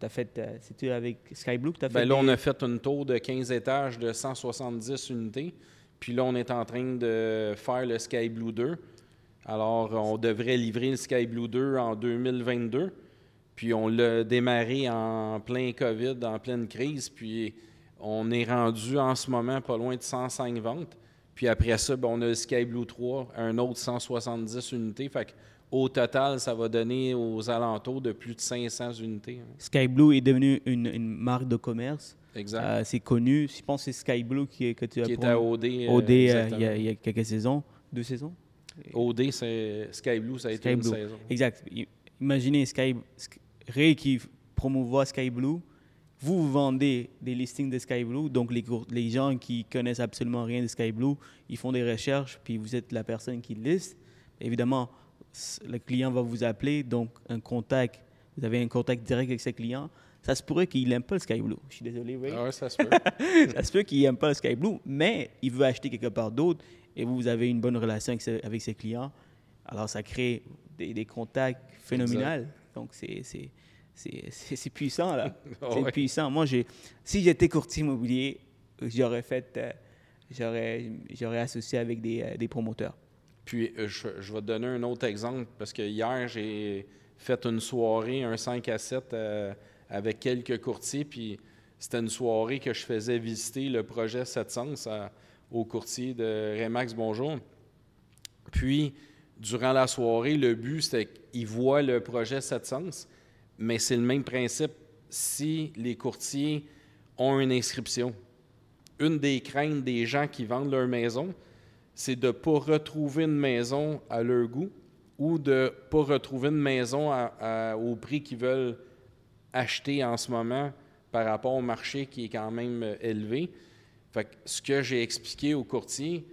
tu as fait. euh, C'est-tu avec Sky Blue que tu as fait? Ben là, on a fait une tour de 15 étages de 170 unités. Puis là, on est en train de faire le Sky Blue 2. Alors, on devrait livrer le Sky Blue 2 en 2022. Puis on l'a démarré en plein COVID, en pleine crise. Puis on est rendu en ce moment pas loin de 105 ventes. Puis après ça, ben, on a le Sky Blue 3, un autre 170 unités. Fait qu'au total, ça va donner aux alentours de plus de 500 unités. hein. Sky Blue est devenu une marque de commerce. Exact. Euh, c'est connu. Je pense que c'est Sky Blue qui, que tu as qui était à OD. euh, OD, euh, il y, a, exactement. il y a quelques saisons. Deux saisons? OD, c'est Sky Blue, ça a été Sky une Blue. saison. Exact. Imaginez Sky, Sk- Ray qui promouvoit Sky Blue. Vous, vendez des listings de Sky Blue, donc les, les gens qui connaissent absolument rien de Sky Blue, ils font des recherches, puis vous êtes la personne qui liste. Évidemment, le client va vous appeler, donc un contact, vous avez un contact direct avec ce client. Ça se pourrait qu'il n'aime pas le Sky Blue. Je suis désolé, Ray. Ah ouais, ça se *laughs* peut. ça se peut qu'il n'aime pas le Sky Blue, mais il veut acheter quelque part d'autre et vous, vous avez une bonne relation avec, ce- avec ses clients. Alors, ça crée des, des contacts phénoménaux. Donc, c'est- puissant, là. *laughs* Ah c'est ouais. puissant. Moi, j'ai- si j'étais courtier immobilier, j'aurais fait... euh, j'aurais associé avec des, euh, des promoteurs. Puis, euh, je, je vais te donner un autre exemple parce que hier, j'ai fait une soirée, un 5 à 7 euh, avec quelques courtiers. Puis, c'était une soirée que je faisais visiter le projet 700 à- au courtier de Remax Bonjour. Puis, durant la soirée, le but, c'était qu'ils voient le projet 700, mais c'est le même principe si les courtiers ont une inscription. Une des craintes des gens qui vendent leur maison, c'est de ne pas retrouver une maison à leur goût ou de ne pas retrouver une maison au prix qu'ils veulent acheter en ce moment par rapport au marché qui est quand même euh, élevé. Fait que ce que j'ai expliqué aux courtiers,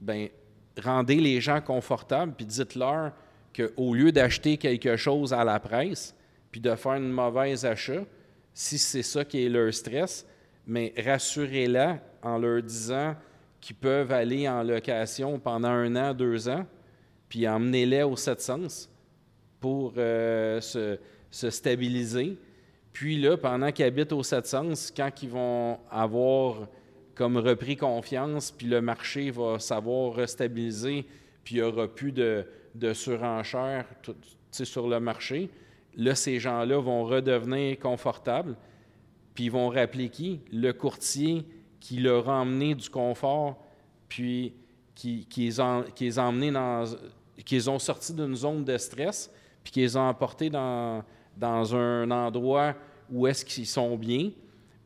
ben rendez les gens confortables puis dites-leur qu'au lieu d'acheter quelque chose à la presse puis de faire une mauvaise achat, si c'est ça qui est leur stress, mais rassurez-les en leur disant qu'ils peuvent aller en location pendant un an, deux ans, puis emmenez-les au 700 pour euh, se stabiliser. Puis là, pendant qu'ils habitent au 700, quand ils vont avoir comme repris confiance, puis le marché va savoir restabiliser, puis il n'y aura plus de, surenchère sur le marché, là, ces gens-là vont redevenir confortables, puis ils vont rappeler qui? Le courtier qui leur a emmené du confort, puis qui, les, a, qui emmenés dans... qui les ont sortis d'une zone de stress, puis qui les ont emportés dans, dans un endroit où est-ce qu'ils sont bien,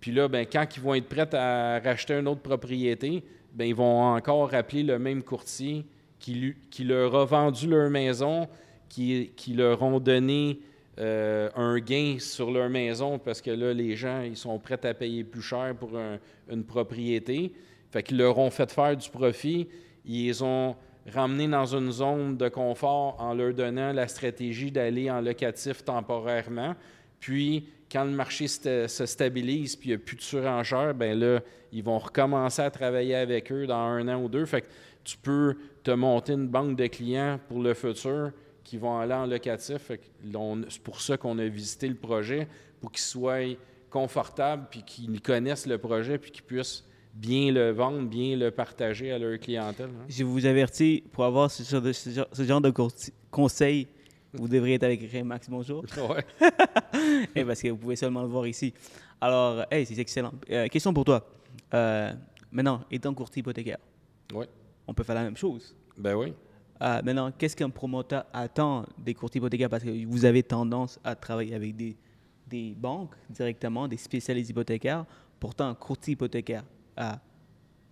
Puis là, ben, quand ils vont être prêts à racheter une autre propriété, ben, ils vont encore appeler le même courtier qui, leur a vendu leur maison, qui, leur ont donné euh, un gain sur leur maison parce que là, les gens, ils sont prêts à payer plus cher pour un- une propriété. Fait qu'ils leur ont fait faire du profit. Ils ont ramenés dans une zone de confort en leur donnant la stratégie d'aller en locatif temporairement. Puis, quand le marché se stabilise puis il n'y a plus de surenchère, ben là, ils vont recommencer à travailler avec eux dans un an ou deux. Fait que tu peux te monter une banque de clients pour le futur qui vont aller en locatif. C'est pour ça qu'on a visité le projet, pour qu'ils soient confortables, puis qu'ils connaissent le projet, puis qu'ils puissent bien le vendre, bien le partager à leur clientèle. hein. Je vous avertis, pour avoir ce genre de, ce genre- de conseils, vous devriez être avec Remax. Bonjour. *laughs* Ouais. *laughs* Eh, parce que vous pouvez seulement le voir ici. Alors, hey, c'est excellent. Euh, question pour toi. Euh, maintenant, étant courtier hypothécaire, Ouais. on peut faire la même chose. Ben oui. Euh, maintenant, qu'est-ce qu'un promoteur attend des courtiers hypothécaires? Parce que vous avez tendance à travailler avec des, des banques directement, des spécialistes hypothécaires. Pourtant, un courtier hypothécaire a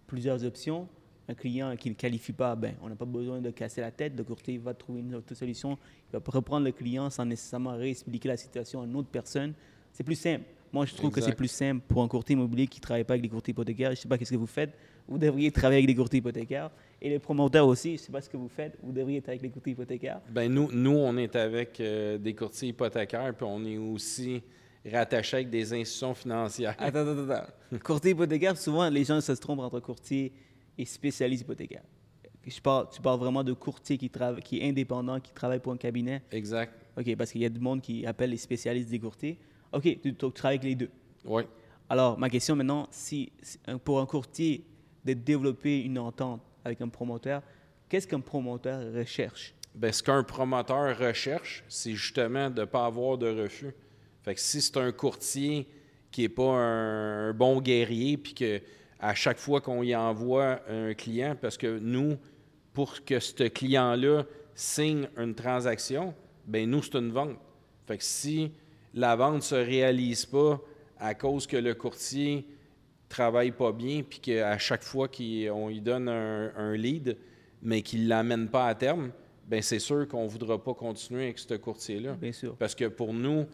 plusieurs options. Un client qui ne qualifie pas, ben, on n'a pas besoin de casser la tête. Le courtier va trouver une autre solution. Il va reprendre le client sans nécessairement réexpliquer la situation à une autre personne. C'est plus simple. Moi, je trouve que c'est plus simple pour un courtier immobilier qui ne travaille pas avec des courtiers hypothécaires. Je ne sais pas qu'est-ce que vous faites. Vous devriez travailler avec des courtiers hypothécaires. Et les promoteurs aussi, je ne sais pas ce que vous faites. Vous devriez être avec les courtiers hypothécaires. Ben nous, nous, on est avec euh, des courtiers hypothécaires, puis on est aussi rattaché avec des institutions financières. Attends, attends, attends. *laughs* Courtier hypothécaire, souvent, les gens se trompent entre courtier et spécialiste hypothécaire. Je parle, tu parles vraiment de courtier qui, qui est indépendant, qui travaille pour un cabinet. Exact. OK, parce qu'il y a du monde qui appelle les spécialistes des courtiers. OK, tu, tu travailles avec les deux. Oui. Alors, ma question maintenant, si, pour un courtier de développer une entente avec un promoteur, qu'est-ce qu'un promoteur recherche? Ben, ce qu'un promoteur recherche, c'est justement de ne pas avoir de refus. Fait que si c'est un courtier qui n'est pas un, un bon guerrier, puis que à chaque fois qu'on y envoie un client, parce que nous, pour que ce client-là signe une transaction, ben nous, c'est une vente. Fait que si la vente ne se réalise pas à cause que le courtier travaille pas bien, puis qu'à chaque fois qu'on lui donne un, un lead, mais qu'il ne l'amène pas à terme, ben c'est sûr qu'on ne voudra pas continuer avec ce courtier-là. Bien sûr. Parce que pour nous,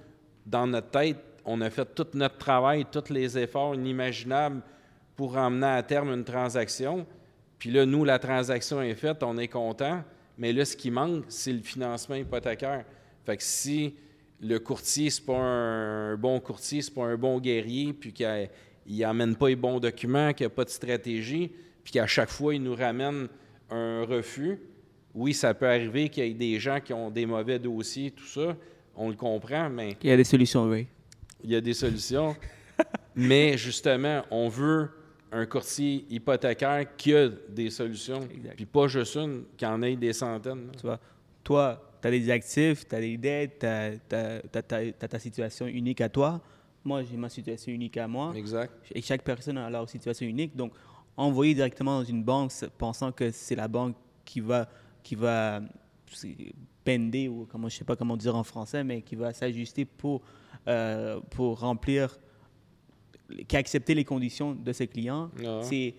dans notre tête, on a fait tout notre travail, tous les efforts inimaginables pour emmener à terme une transaction. Puis là, nous, la transaction est faite, on est content. Mais là, ce qui manque, c'est le financement hypothécaire. Fait que si le courtier, c'est pas un, bon courtier, c'est pas un bon guerrier, puis qu'il n'amène pas les bons documents, qu'il n'y a pas de stratégie, puis qu'à chaque fois, il nous ramène un refus, oui, ça peut arriver qu'il y ait des gens qui ont des mauvais dossiers, tout ça. On le comprend, mais Il y a des solutions, oui. il y a des solutions. *laughs* mais justement, on veut un courtier hypothécaire qui a des solutions. Puis pas juste une, qui en ait des centaines. là. Tu vois, toi, tu as des actifs, tu as des dettes, tu as, ta situation unique à toi. Moi, j'ai ma situation unique à moi. Exact. Et chaque personne a leur situation unique. Donc, envoyer directement dans une banque pensant que c'est la banque qui va, qui va bender, ou comment, je sais pas comment dire en français, mais qui va s'ajuster pour, euh, pour remplir, qui a accepté les conditions de ses clients, Ah. c'est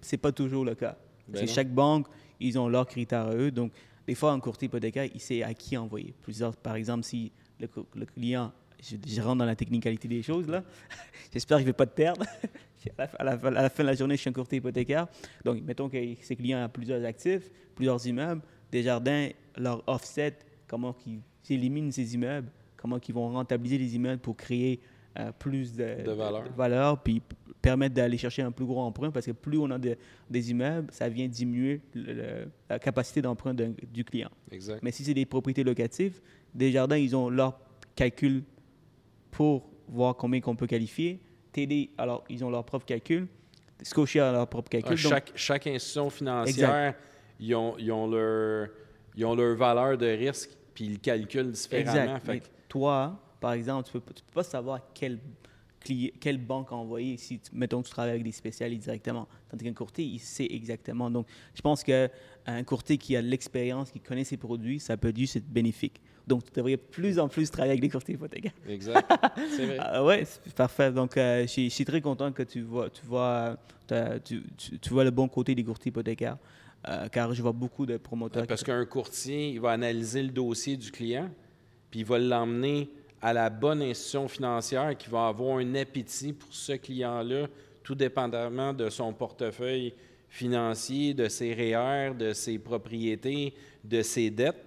c'est pas toujours le cas. Ben chaque banque, ils ont leurs critères à eux. Donc, des fois, un courtier hypothécaire, il sait à qui envoyer. Plusieurs, par exemple, si le, client, je, je rentre dans la technicalité des choses là, *laughs* j'espère qu'il ne va pas te perdre. *laughs* à, la, fin- à la fin- à la fin de la journée, je suis un courtier hypothécaire. Donc, mettons que ces clients ont plusieurs actifs, plusieurs immeubles, Desjardins, leur offset, comment ils éliminent ces immeubles, comment ils vont rentabiliser les immeubles pour créer euh, plus de, De valeur. valeur, puis permettre d'aller chercher un plus gros emprunt, parce que plus on a de- des immeubles, ça vient diminuer le- le- la capacité d'emprunt du client. Exact. Mais si c'est des propriétés locatives, Desjardins, ils ont leur calcul pour voir combien qu'on peut qualifier. TD, alors, ils ont leur propre calcul. Scotia a leur propre calcul. Ah, Donc, chaque, chaque institution financière, ils ont, ils, ont leur, ils ont leur valeur de risque, puis ils le calculent différemment. exact. Fait que- toi, par exemple, tu ne peux, pas- tu peux pas savoir quel cli- quelle banque envoyer si, mettons, que tu travailles avec des spécialistes directement. Tandis qu'un courtier, il sait exactement. Donc, je pense qu'un courtier qui a de l'expérience, qui connaît ses produits, ça peut juste être bénéfique. Donc, tu devrais plus en plus travailler avec des courtiers hypothécaires. Exact. *laughs* C'est vrai. Ah ouais, c'est parfait. Donc, euh, je, suis, je suis très content que tu vois, tu vois, tu, tu- tu vois le bon côté des courtiers hypothécaires, euh, car je vois beaucoup de promoteurs. Parce qu'un courtier, il va analyser le dossier du client, puis il va l'emmener à la bonne institution financière qui va avoir un appétit pour ce client-là, tout dépendamment de son portefeuille financier, de ses REER, de ses propriétés, de ses dettes.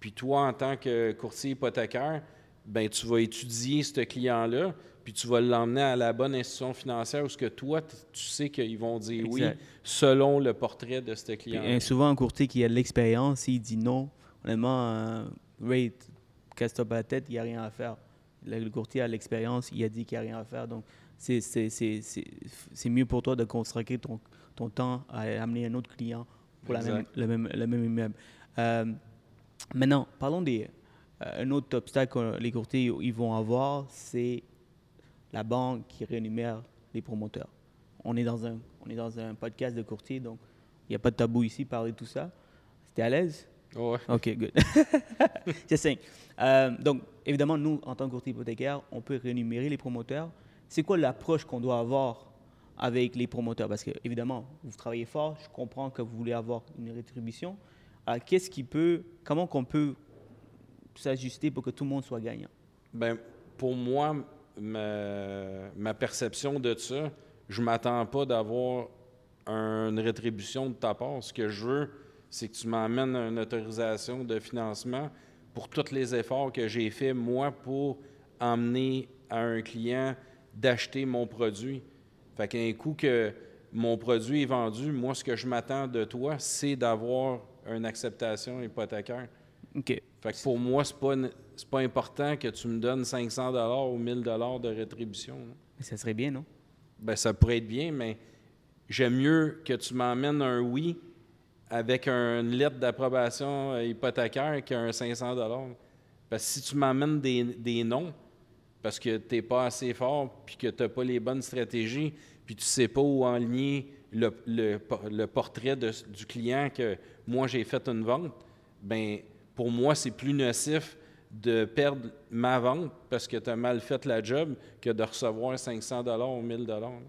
Puis toi, en tant que courtier hypothécaire, ben tu vas étudier ce client-là, puis tu vas l'emmener à la bonne institution financière où ce que toi, tu sais qu'ils vont dire oui selon le portrait de ce client. euh, souvent, un courtier qui a de l'expérience, il dit non. Honnêtement, euh, Ray, casse-toi pas la tête, il n'y a rien à faire. Le, courtier a de l'expérience, il a dit qu'il n'y a rien à faire. Donc, c'est- mieux pour toi de consacrer ton, ton temps à amener un autre client pour la même, le, même, le même immeuble. Euh, maintenant, parlons des. euh, un autre obstacle que les courtiers ils vont avoir, c'est la banque qui rémunère les promoteurs. On est dans un, on est dans un podcast de courtier, donc il n'y a pas de tabou ici, parler de tout ça. C'était à l'aise? Ouais. OK, good. *laughs* C'est simple. Euh, donc, évidemment, nous, en tant que courtier hypothécaire, on peut rémunérer les promoteurs. C'est quoi l'approche qu'on doit avoir avec les promoteurs? Parce que, évidemment, vous travaillez fort, je comprends que vous voulez avoir une rétribution. Alors, qu'est-ce qui peut, comment qu'on peut s'ajuster pour que tout le monde soit gagnant? Ben, pour moi, ma, ma perception de ça, je m'attends pas d'avoir une rétribution de ta part. Ce que je veux, c'est que tu m'emmènes une autorisation de financement pour tous les efforts que j'ai faits, moi, pour emmener à un client d'acheter mon produit. Fait qu'un coup que mon produit est vendu, moi, ce que je m'attends de toi, c'est d'avoir une acceptation hypothécaire. OK. Fait que pour moi, c'est pas, c'est pas important que tu me donnes 500 ou 1000 de rétribution. là. Mais ça serait bien, non? Ben, ça pourrait être bien, mais j'aime mieux que tu m'emmènes un oui avec un- une lettre d'approbation euh, hypothécaire qu'un 500 Parce que si tu m'emmènes des, des non, parce que tu n'es pas assez fort, puis que tu n'as pas les bonnes stratégies, puis tu sais pas où enligner le, le, le portrait de- du client que moi j'ai fait une vente, ben pour moi c'est plus nocif de perdre ma vente parce que tu as mal fait la job que de recevoir 500 ou 1000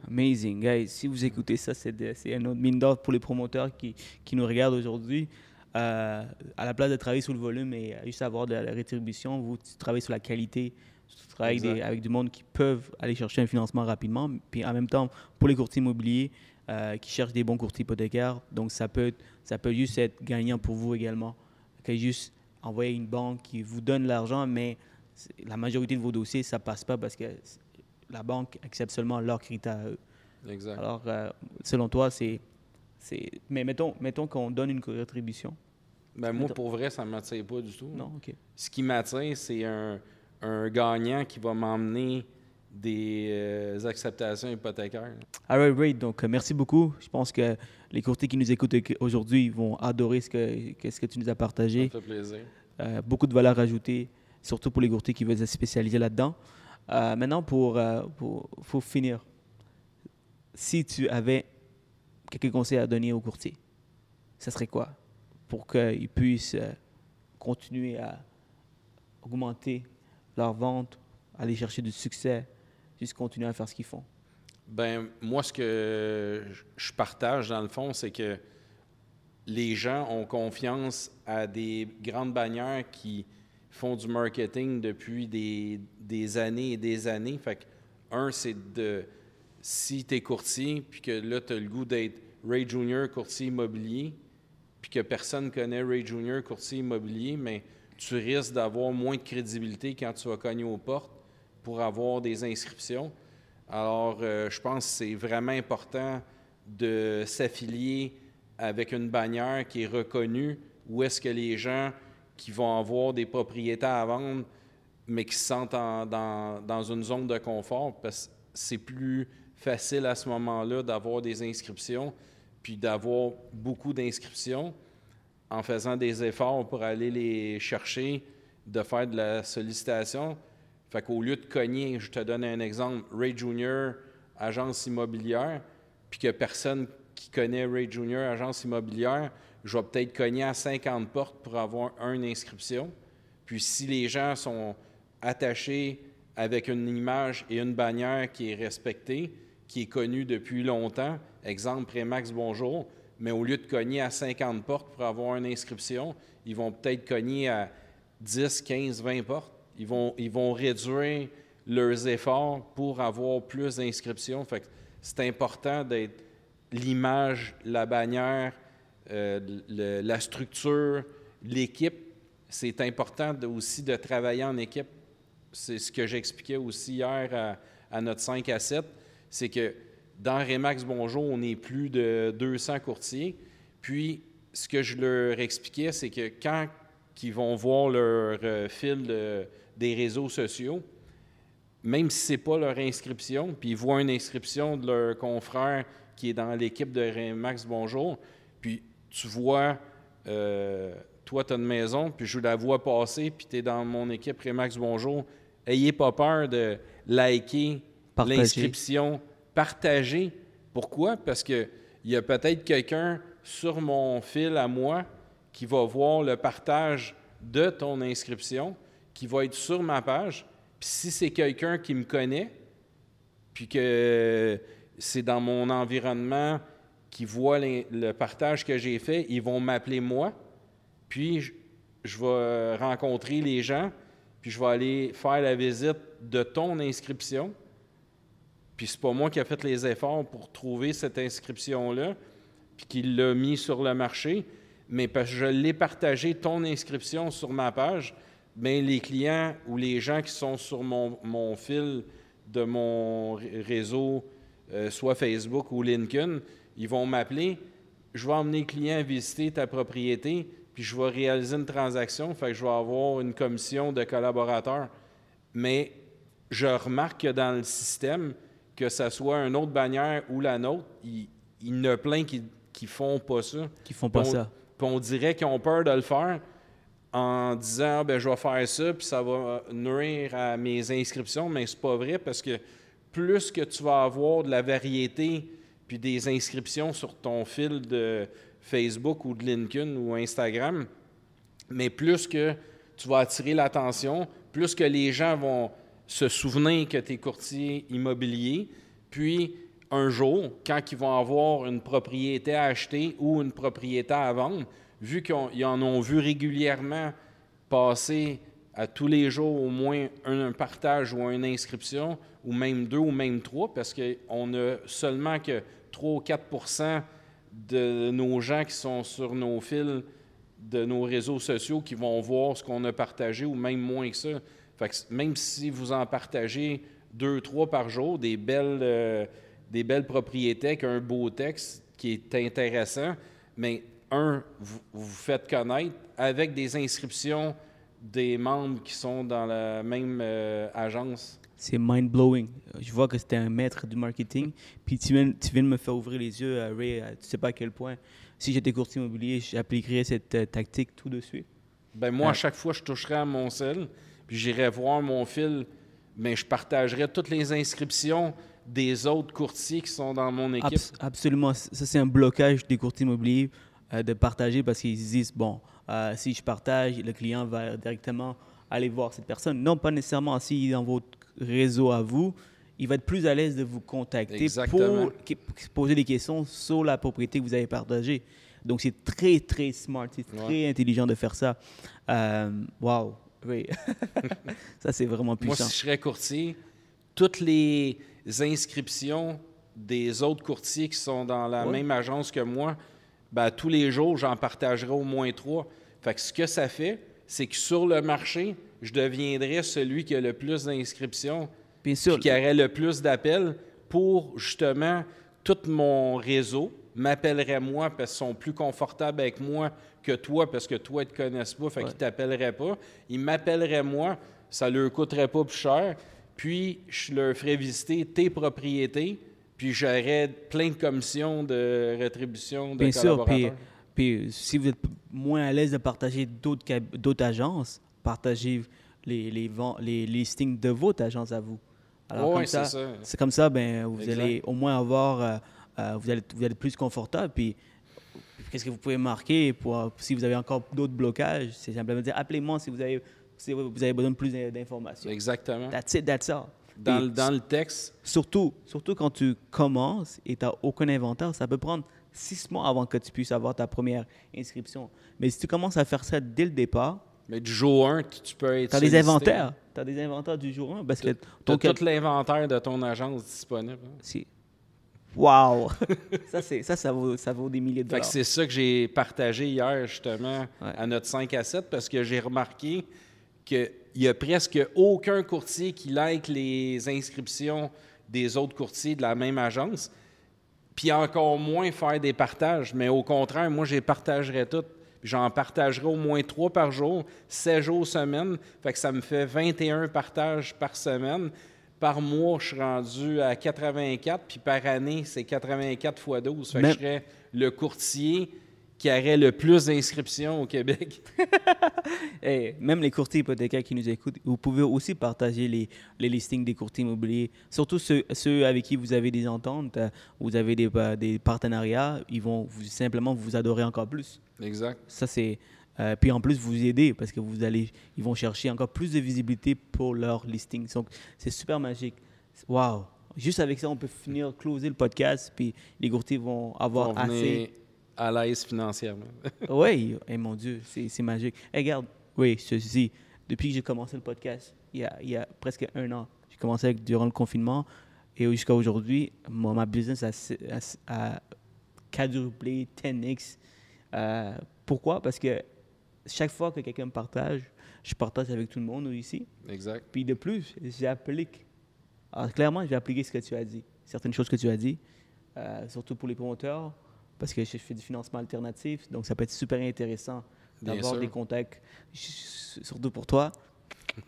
Amazing, guys. Si vous écoutez ça, c'est un autre mine d'or pour les promoteurs qui, qui nous regardent aujourd'hui. Euh, à la place de travailler sur le volume et juste avoir de la rétribution, vous tu travaillez sur la qualité, tu travailles avec, des- Exact. avec du monde qui peuvent aller chercher un financement rapidement. Puis en même temps, pour les courtiers immobiliers euh, qui cherchent des bons courtiers hypothécaires, donc ça peut, ça peut juste être gagnant pour vous également. Juste envoyer une banque qui vous donne l'argent, mais la majorité de vos dossiers, ça passe pas parce que la banque accepte seulement leurs critères à eux. Exact. Alors, euh, selon toi, c'est. Mais mettons, mettons qu'on donne une rétribution. Ben, moi, pour vrai, ça ne m'attire pas du tout. Non, OK. Ce qui m'attire, c'est un, un gagnant qui va m'emmener des euh, acceptations hypothécaires. All right, great. Donc, euh, merci beaucoup. Je pense que les courtiers qui nous écoutent aujourd'hui vont adorer ce que, que- ce que tu nous as Ça partagé. me fait plaisir. Euh, beaucoup de valeur ajoutée, surtout pour les courtiers qui veulent se spécialiser là-dedans. Euh, maintenant, pour, pour, pour finir, si tu avais quelques conseils à donner aux courtiers, ça serait quoi pour qu'ils puissent continuer à augmenter leur vente, aller chercher du succès, continuer à faire ce qu'ils font? Ben, moi, ce que je- je partage, dans le fond, c'est que les gens ont confiance à des grandes bannières qui font du marketing depuis des, des années et des années. Fait que, un, c'est de. Si tu es courtier, puis que là, tu as le goût d'être Ray Junior, courtier immobilier, puis que personne connaît Ray Junior, courtier immobilier, mais tu risques d'avoir moins de crédibilité quand tu vas cogner aux portes pour avoir des inscriptions. Alors, euh, je pense que c'est vraiment important de s'affilier avec une bannière qui est reconnue, où est-ce que les gens qui vont avoir des propriétés à vendre, mais qui se sentent en- dans, dans une zone de confort, parce que c'est plus facile à ce moment-là d'avoir des inscriptions, puis d'avoir beaucoup d'inscriptions en faisant des efforts pour aller les chercher, de faire de la sollicitation. Fait qu'au lieu de cogner, je te donne un exemple, Ray Junior, agence immobilière, puis que personne qui connaît Ray Junior, agence immobilière, je vais peut-être cogner à 50 portes pour avoir une inscription. Puis si les gens sont attachés avec une image et une bannière qui est respectée, qui est connue depuis longtemps, exemple Prémax Bonjour, mais au lieu de cogner à 50 portes pour avoir une inscription, ils vont peut-être cogner à 10, 15, 20 portes. Ils vont, ils vont réduire leurs efforts pour avoir plus d'inscriptions. Fait c'est important d'être l'image, la bannière, euh, la structure, l'équipe. C'est important aussi de travailler en équipe. C'est ce que j'expliquais aussi hier à, notre 5 à 7. C'est que dans Remax Bonjour, on est plus de 200 courtiers. Puis, ce que je leur expliquais, c'est que quand ils vont voir leur euh, fil des réseaux sociaux, même si ce n'est pas leur inscription, puis ils voient une inscription de leur confrère qui est dans l'équipe de Remax Bonjour, puis tu vois, euh, toi, tu as une maison, puis je la vois passer, puis tu es dans mon équipe Remax Bonjour, ayez pas peur de liker l'inscription, partager. Pourquoi? Parce qu'il y a peut-être quelqu'un sur mon fil à moi qui va voir le partage de ton inscription, qui va être sur ma page. Puis si c'est quelqu'un qui me connaît, puis que c'est dans mon environnement qui voit le partage que j'ai fait, ils vont m'appeler moi. Puis je, je, vais rencontrer les gens, puis je vais aller faire la visite de ton inscription. Puis c'est pas moi qui ai fait les efforts pour trouver cette inscription-là, puis qui l'a mis sur le marché mais parce que je l'ai partagé, ton inscription sur ma page, bien, les clients ou les gens qui sont sur mon, fil de mon réseau, euh, soit Facebook ou LinkedIn, ils vont m'appeler. Je vais emmener le client visiter ta propriété, puis je vais réaliser une transaction, fait que je vais avoir une commission de collaborateurs. Mais je remarque que dans le système, que ce soit une autre bannière ou la nôtre, il, y en a plein qui ne font pas ça. Qui font pas ça on dirait qu'ils ont peur de le faire en disant ben je vais faire ça puis ça va nuire mes inscriptions. Mais c'est pas vrai parce que plus que tu vas avoir de la variété puis des inscriptions sur ton fil de Facebook ou de LinkedIn ou Instagram mais plus que tu vas attirer l'attention plus que les gens vont se souvenir que tu es courtier immobilier puis un jour, quand ils vont avoir une propriété à acheter ou une propriété à vendre, vu qu'ils en ont vu régulièrement passer à tous les jours au moins un, partage ou une inscription, ou même deux ou même trois, parce qu'on a seulement que 3 ou 4% de nos gens qui sont sur nos fils de nos réseaux sociaux qui vont voir ce qu'on a partagé, ou même moins que ça. Fait même si vous en partagez deux, trois par jour, des belles... Euh, des belles propriétés un beau texte qui est intéressant, mais un, vous vous faites connaître avec des inscriptions des membres qui sont dans la même euh, agence. C'est mind-blowing. Je vois que c'était un maître du marketing. Puis tu viens, tu viens de me faire ouvrir les yeux, Ray. Tu sais pas à quel point. Si j'étais courtier immobilier, j'appliquerais cette euh, tactique tout de suite. Ben moi, à chaque fois, je toucherais à mon sel, puis j'irais voir mon fil, mais je partagerais toutes les inscriptions des autres courtiers qui sont dans mon équipe? absolument. Ça, c'est un blocage des courtiers immobiliers de partager parce qu'ils disent, bon, euh, si je partage, le client va directement aller voir cette personne. Non, pas nécessairement. S'il est dans votre réseau à vous, il va être plus à l'aise de vous contacter pour poser des questions sur la propriété que vous avez partagée. Donc, c'est très, très smart, c'est très intelligent de faire ça. Euh, wow, oui. *laughs* ça, c'est vraiment puissant. Moi, si je serais courtier, toutes les inscriptions des autres courtiers qui sont dans la même agence que moi, ben, tous les jours, j'en partagerai au moins trois. Fait que ce que ça fait, c'est que sur le marché, je deviendrai celui qui a le plus d'inscriptions, qui aurait le plus d'appels pour justement tout mon réseau m'appellerait moi parce qu'ils sont plus confortables avec moi que toi parce que toi, ils ne te connaissent pas, fait qu'ils ne t'appelleraient pas. Ils m'appelleraient moi, ça ne leur coûterait pas plus cher puis je leur ferai visiter tes propriétés, puis j'aurai plein de commissions de rétribution de Bien sûr, puis, si vous êtes moins à l'aise de partager d'autres agences, partagez les, les, les listings de votre agence à vous. Alors, comme c'est ça, ça. c'est comme ça, ben, vous Exact. allez au moins avoir, euh, euh, vous, allez, vous allez être plus confortable. Puis, qu'est-ce que vous pouvez marquer pour, si vous avez encore d'autres blocages? C'est simplement dire, appelez-moi si vous avez, si vous avez besoin de plus d'in- d'informations. Exactement. That's it, that's all. Dans, dans le texte, Surtout, surtout quand tu commences et tu n'as aucun inventaire, ça peut prendre six mois avant que tu puisses avoir ta première inscription. Mais si tu commences à faire ça dès le départ, mais du jour 1, tu, peux être. tu as des inventaires. Tu as des inventaires du jour 1 parce que ton tout l'inventaire de ton agence disponible. hein. Si. Wow! *laughs* ça, ça, ça vaut, ça vaut des milliers de dollars. c'est ça que j'ai partagé hier, justement, Ouais. à notre 5 à 7, parce que j'ai remarqué qu'il y a presque aucun courtier qui like les inscriptions des autres courtiers de la même agence, puis encore moins faire des partages. Mais au contraire, moi, je les partagerais toutes. J'en partagerai au moins trois par jour, 7 jours semaine. Fait que ça me fait 21 partages par semaine. Par mois, je suis rendu à 84, puis par année, c'est 84 fois 12. Fait que je serais le courtier qui aurait le plus d'inscriptions au Québec. *laughs* Hey, même les courtiers hypothécaires qui nous écoutent, vous pouvez aussi partager les, les listings des courtiers immobiliers. Surtout ceux, ceux avec qui vous avez des ententes, euh, vous avez des, euh, des partenariats, ils vont vous, simplement vous adorer encore plus. Exact. Ça, c'est. euh, puis en plus, vous aider parce que vous allez, ils vont chercher encore plus de visibilité pour leur listing. Donc, c'est super magique. Wow! Juste avec ça, on peut finir, closer le podcast, puis les courtiers vont avoir assez. À l'aise financièrement. *laughs* Oui, eh, mon Dieu, c'est magique. Eh, regarde, oui, ceci, depuis que j'ai commencé le podcast, il y a, il y a presque un an, j'ai commencé avec, durant le confinement et jusqu'à aujourd'hui, ma business a, a, a quadruplé, 10x. Euh, pourquoi? Parce que chaque fois que quelqu'un me partage, je partage avec tout le monde ici. Exact. Puis de plus, j'applique. Alors, clairement, je vais appliquer ce que tu as dit, certaines choses que tu as dit, euh, surtout pour les promoteurs, parce que je fais du financement alternatif, donc ça peut être super intéressant d'avoir des contacts, surtout pour toi.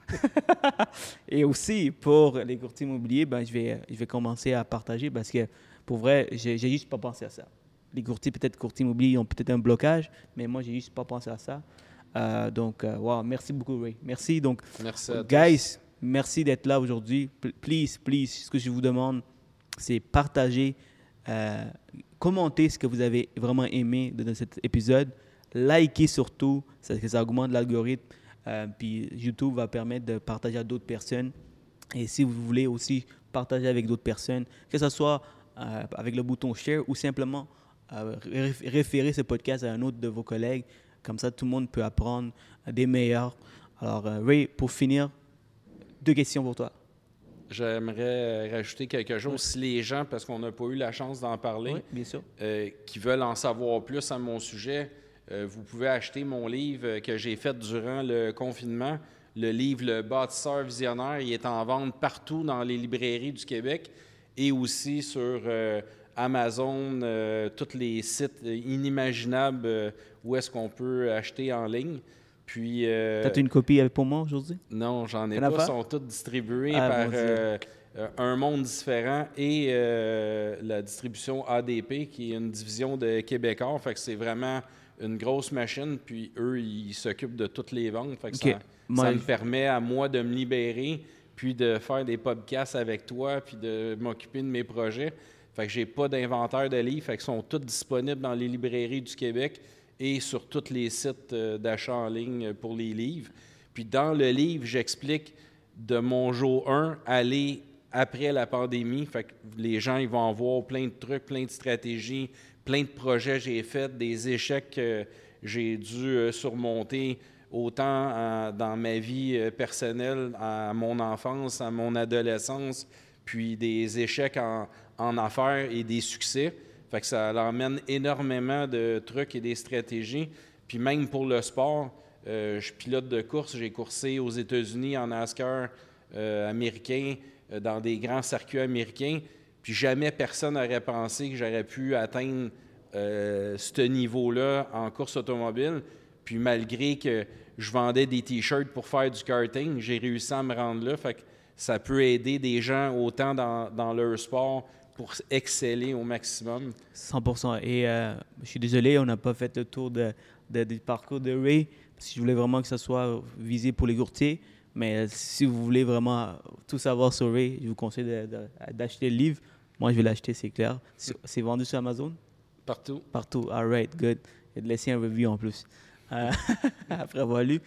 *laughs* Et aussi, pour les courtiers immobiliers, ben, je, vais, je vais commencer à partager parce que, pour vrai, j'ai juste pas pensé à ça. Les courtiers, peut-être courtiers immobiliers, ont peut-être un blocage, mais moi, j'ai juste pas pensé à ça. Euh, donc, euh, wow, merci beaucoup, Ray. Merci. Donc, Merci à tous. Guys, merci d'être là aujourd'hui. Please, please, ce que je vous demande, c'est partager, euh, commenter ce que vous avez vraiment aimé de, cet épisode. Likez surtout, ça augmente l'algorithme. Euh, puis YouTube va permettre de partager à d'autres personnes. Et si vous voulez aussi partager avec d'autres personnes, que ce soit euh, avec le bouton share ou simplement euh, ré- référer ce podcast à un autre de vos collègues, comme ça tout le monde peut apprendre des meilleurs. Alors, Ray, pour finir, deux questions pour toi. J'aimerais euh, rajouter quelque chose. Si les gens, parce qu'on n'a pas eu la chance d'en parler, Oui, bien sûr. euh, qui veulent en savoir plus à mon sujet, euh, vous pouvez acheter mon livre que j'ai fait durant le confinement. Le livre Le bâtisseur visionnaire, il est en vente partout dans les librairies du Québec et aussi sur euh, Amazon, tous les sites inimaginables où est-ce qu'on peut acheter en ligne. Puis, euh, T'as une copie pour moi aujourd'hui? non, j'en ai pas. Ils sont tous distribués Ah, par euh, euh, Un Monde Différent et euh, la distribution ADP, qui est une division de Québécois. Fait que c'est vraiment une grosse machine. Puis eux, ils s'occupent de toutes les ventes. Fait que ça, Moi, ça je- me permet à moi de me libérer, puis de faire des podcasts avec toi, puis de m'occuper de mes projets. Fait que j'ai pas d'inventaire de livres. Fait qu'ils sont tous disponibles dans les librairies du Québec et sur tous les sites euh, d'achat en ligne pour les livres. Puis dans le livre, j'explique de mon jour 1 aller après la pandémie. Fait que les gens ils vont voir plein de trucs, plein de stratégies, plein de projets que j'ai faits, des échecs que j'ai dû euh, surmonter autant dans ma vie euh, personnelle, à mon enfance, à mon adolescence, puis des échecs en affaires et des succès. Fait que ça l'emmène énormément de trucs et des stratégies. Puis même pour le sport, euh, je pilote de course, j'ai coursé aux États-Unis en NASCAR euh, américain, euh, dans des grands circuits américains. Puis jamais personne n'aurait pensé que j'aurais pu atteindre ce niveau-là en course automobile. Puis malgré que je vendais des t-shirts pour faire du karting, j'ai réussi à me rendre là. Fait que ça peut aider des gens autant dans leur sport pour exceller au maximum. 100%. Et euh, je suis désolé, on n'a pas fait le tour de, de- du parcours de Ray. Si je voulais vraiment que ça soit visé pour les courtiers. Mais si vous voulez vraiment tout savoir sur Ray, je vous conseille d'acheter le livre. Moi, je vais l'acheter, c'est clair. C'est c'est vendu sur Amazon? Partout. Partout. All right, good. Et de laisser un review en plus. Euh, *laughs* après avoir lu.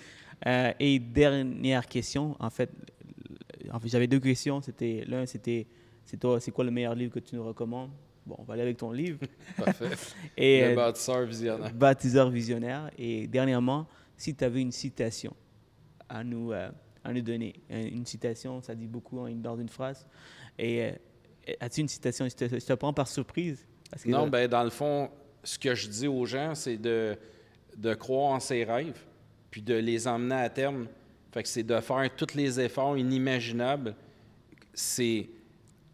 Euh, et dernière question, en fait, en fait j'avais deux questions. C'était l'un, c'était, c'est toi, c'est quoi le meilleur livre que tu nous recommandes? Bon, on va aller avec ton livre. Parfait. *laughs* Et le euh, bâtisseur visionnaire. baptiseur visionnaire. Et dernièrement, si tu avais une citation à nous, euh, à nous donner, Euh, une citation, ça dit beaucoup en- dans une phrase. Et euh, as-tu une citation? Je te, je te prends par surprise. Parce que Non, là- ben dans le fond, ce que je dis aux gens, c'est de, de croire en ses rêves, puis de les emmener à terme. Fait que c'est de faire tous les efforts inimaginables. C'est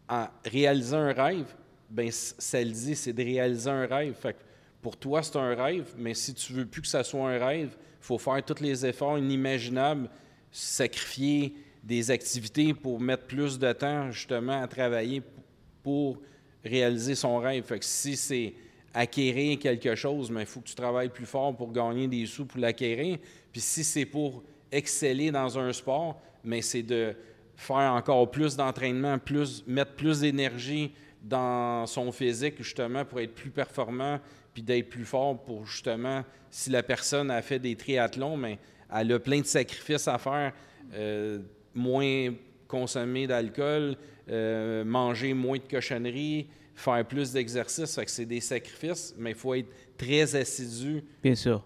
en réaliser un rêve, ben ça le dit, c'est de réaliser un rêve. Fait que pour toi, c'est un rêve, mais si tu veux plus que ça soit un rêve, il faut faire tous les efforts inimaginables, sacrifier des activités pour mettre plus de temps justement à travailler pour réaliser son rêve. Fait que si c'est acquérir quelque chose, mais il faut que tu travailles plus fort pour gagner des sous pour l'acquérir. Puis si c'est pour exceller dans un sport, mais c'est de faire encore plus d'entraînement, plus, mettre plus d'énergie dans son physique, justement, pour être plus performant, puis d'être plus fort pour, justement, si la personne a fait des triathlons, mais elle a plein de sacrifices à faire, euh, moins consommer d'alcool, euh, manger moins de cochonneries, faire plus d'exercices. Fait que c'est des sacrifices, mais il faut être très assidu. Bien sûr.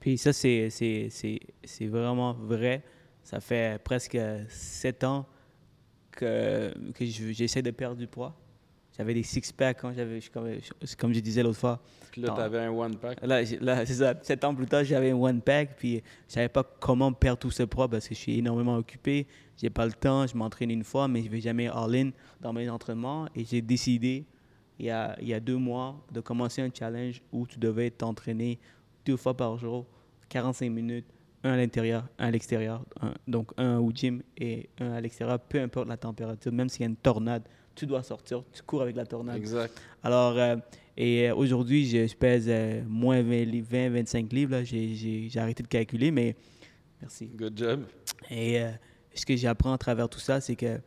Puis ça, c'est, c'est, c'est, c'est vraiment vrai. Ça fait presque sept ans que, que je- j'essaie de perdre du poids. J'avais des six-packs quand j'avais, comme, je- comme je disais l'autre fois. Puis là, tu avais un one-pack. Là, là, c'est ça. Sept ans plus tard, j'avais un one-pack. Puis je savais pas comment perdre tout ce poids parce que je suis énormément occupé. J'ai pas le temps. Je m'entraîne une fois, mais je vais jamais all-in dans mes entraînements. Et j'ai décidé, il y, a, il y a deux mois, de commencer un challenge où tu devais t'entraîner deux fois par jour, 45 minutes, un à l'intérieur, un à l'extérieur. Donc un au gym et un à l'extérieur, peu importe la température, même s'il y a une tornade, tu dois sortir, tu cours avec la tornade. Exact. Alors, euh, et euh, aujourd'hui, je, je pèse euh, moins 20, li- 20, 25 livres. là. J'ai- J'ai j'ai arrêté de calculer, mais merci. Good job. Et euh, ce que j'apprends à travers tout ça, c'est que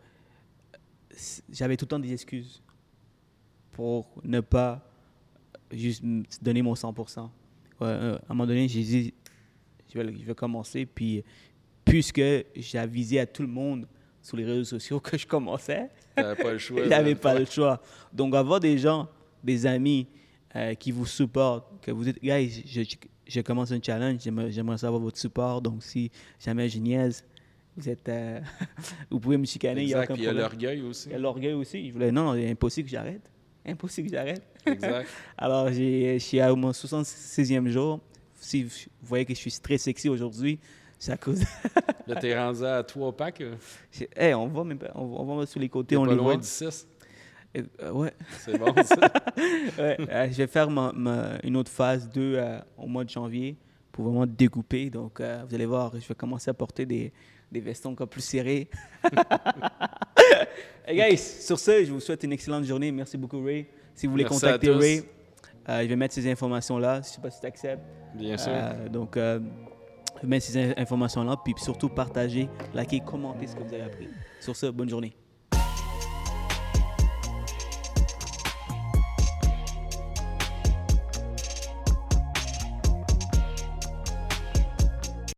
j'avais tout le temps des excuses pour ne pas juste donner mon 100%. Ouais, euh, à un moment donné, j'ai dit, je vais, je vais commencer. Puis, puisque j'avisais à tout le monde sur les réseaux sociaux que je commençais, T'avais pas le choix. *laughs* il n'avait pas le choix. Donc, avoir des gens, des amis euh, qui vous supportent, que vous dites, guys, je, commence un challenge, j'aimerais savoir votre support. Donc, si jamais je niaise, vous êtes, euh, *laughs* vous pouvez me chicaner, Exact. il y a l'orgueil aussi. Il y a l'orgueil aussi. Je voulais, non, non, c'est impossible que j'arrête. Impossible que j'arrête. Exact. *laughs* Alors, j'ai- je suis à mon 76e jour. Si vous voyez que je suis très sexy aujourd'hui, c'est à cause. *laughs* Là, t'es rendu à trois packs. J'ai- Hey, on va même pas, on va, on va sur les côtés, on pas les loin voit. du 6. Euh, euh, ouais. C'est bon, ça. *laughs* Ouais, euh, je vais faire ma- ma- une autre phase 2 euh, au mois de janvier pour vraiment découper. Donc, euh, vous allez voir, je vais commencer à porter des, des vestons encore plus serrés. *laughs* hey guys, sur ce, je vous souhaite une excellente journée. Merci beaucoup, Ray. Si vous voulez Merci contacter. Ray, euh, je vais mettre ces informations-là. Je ne sais pas si tu acceptes. Bien sûr. Euh, donc, euh, je vais mettre ces in- informations-là. Puis surtout, partagez, likez, commentez ce que vous avez appris. Sur ce, bonne journée.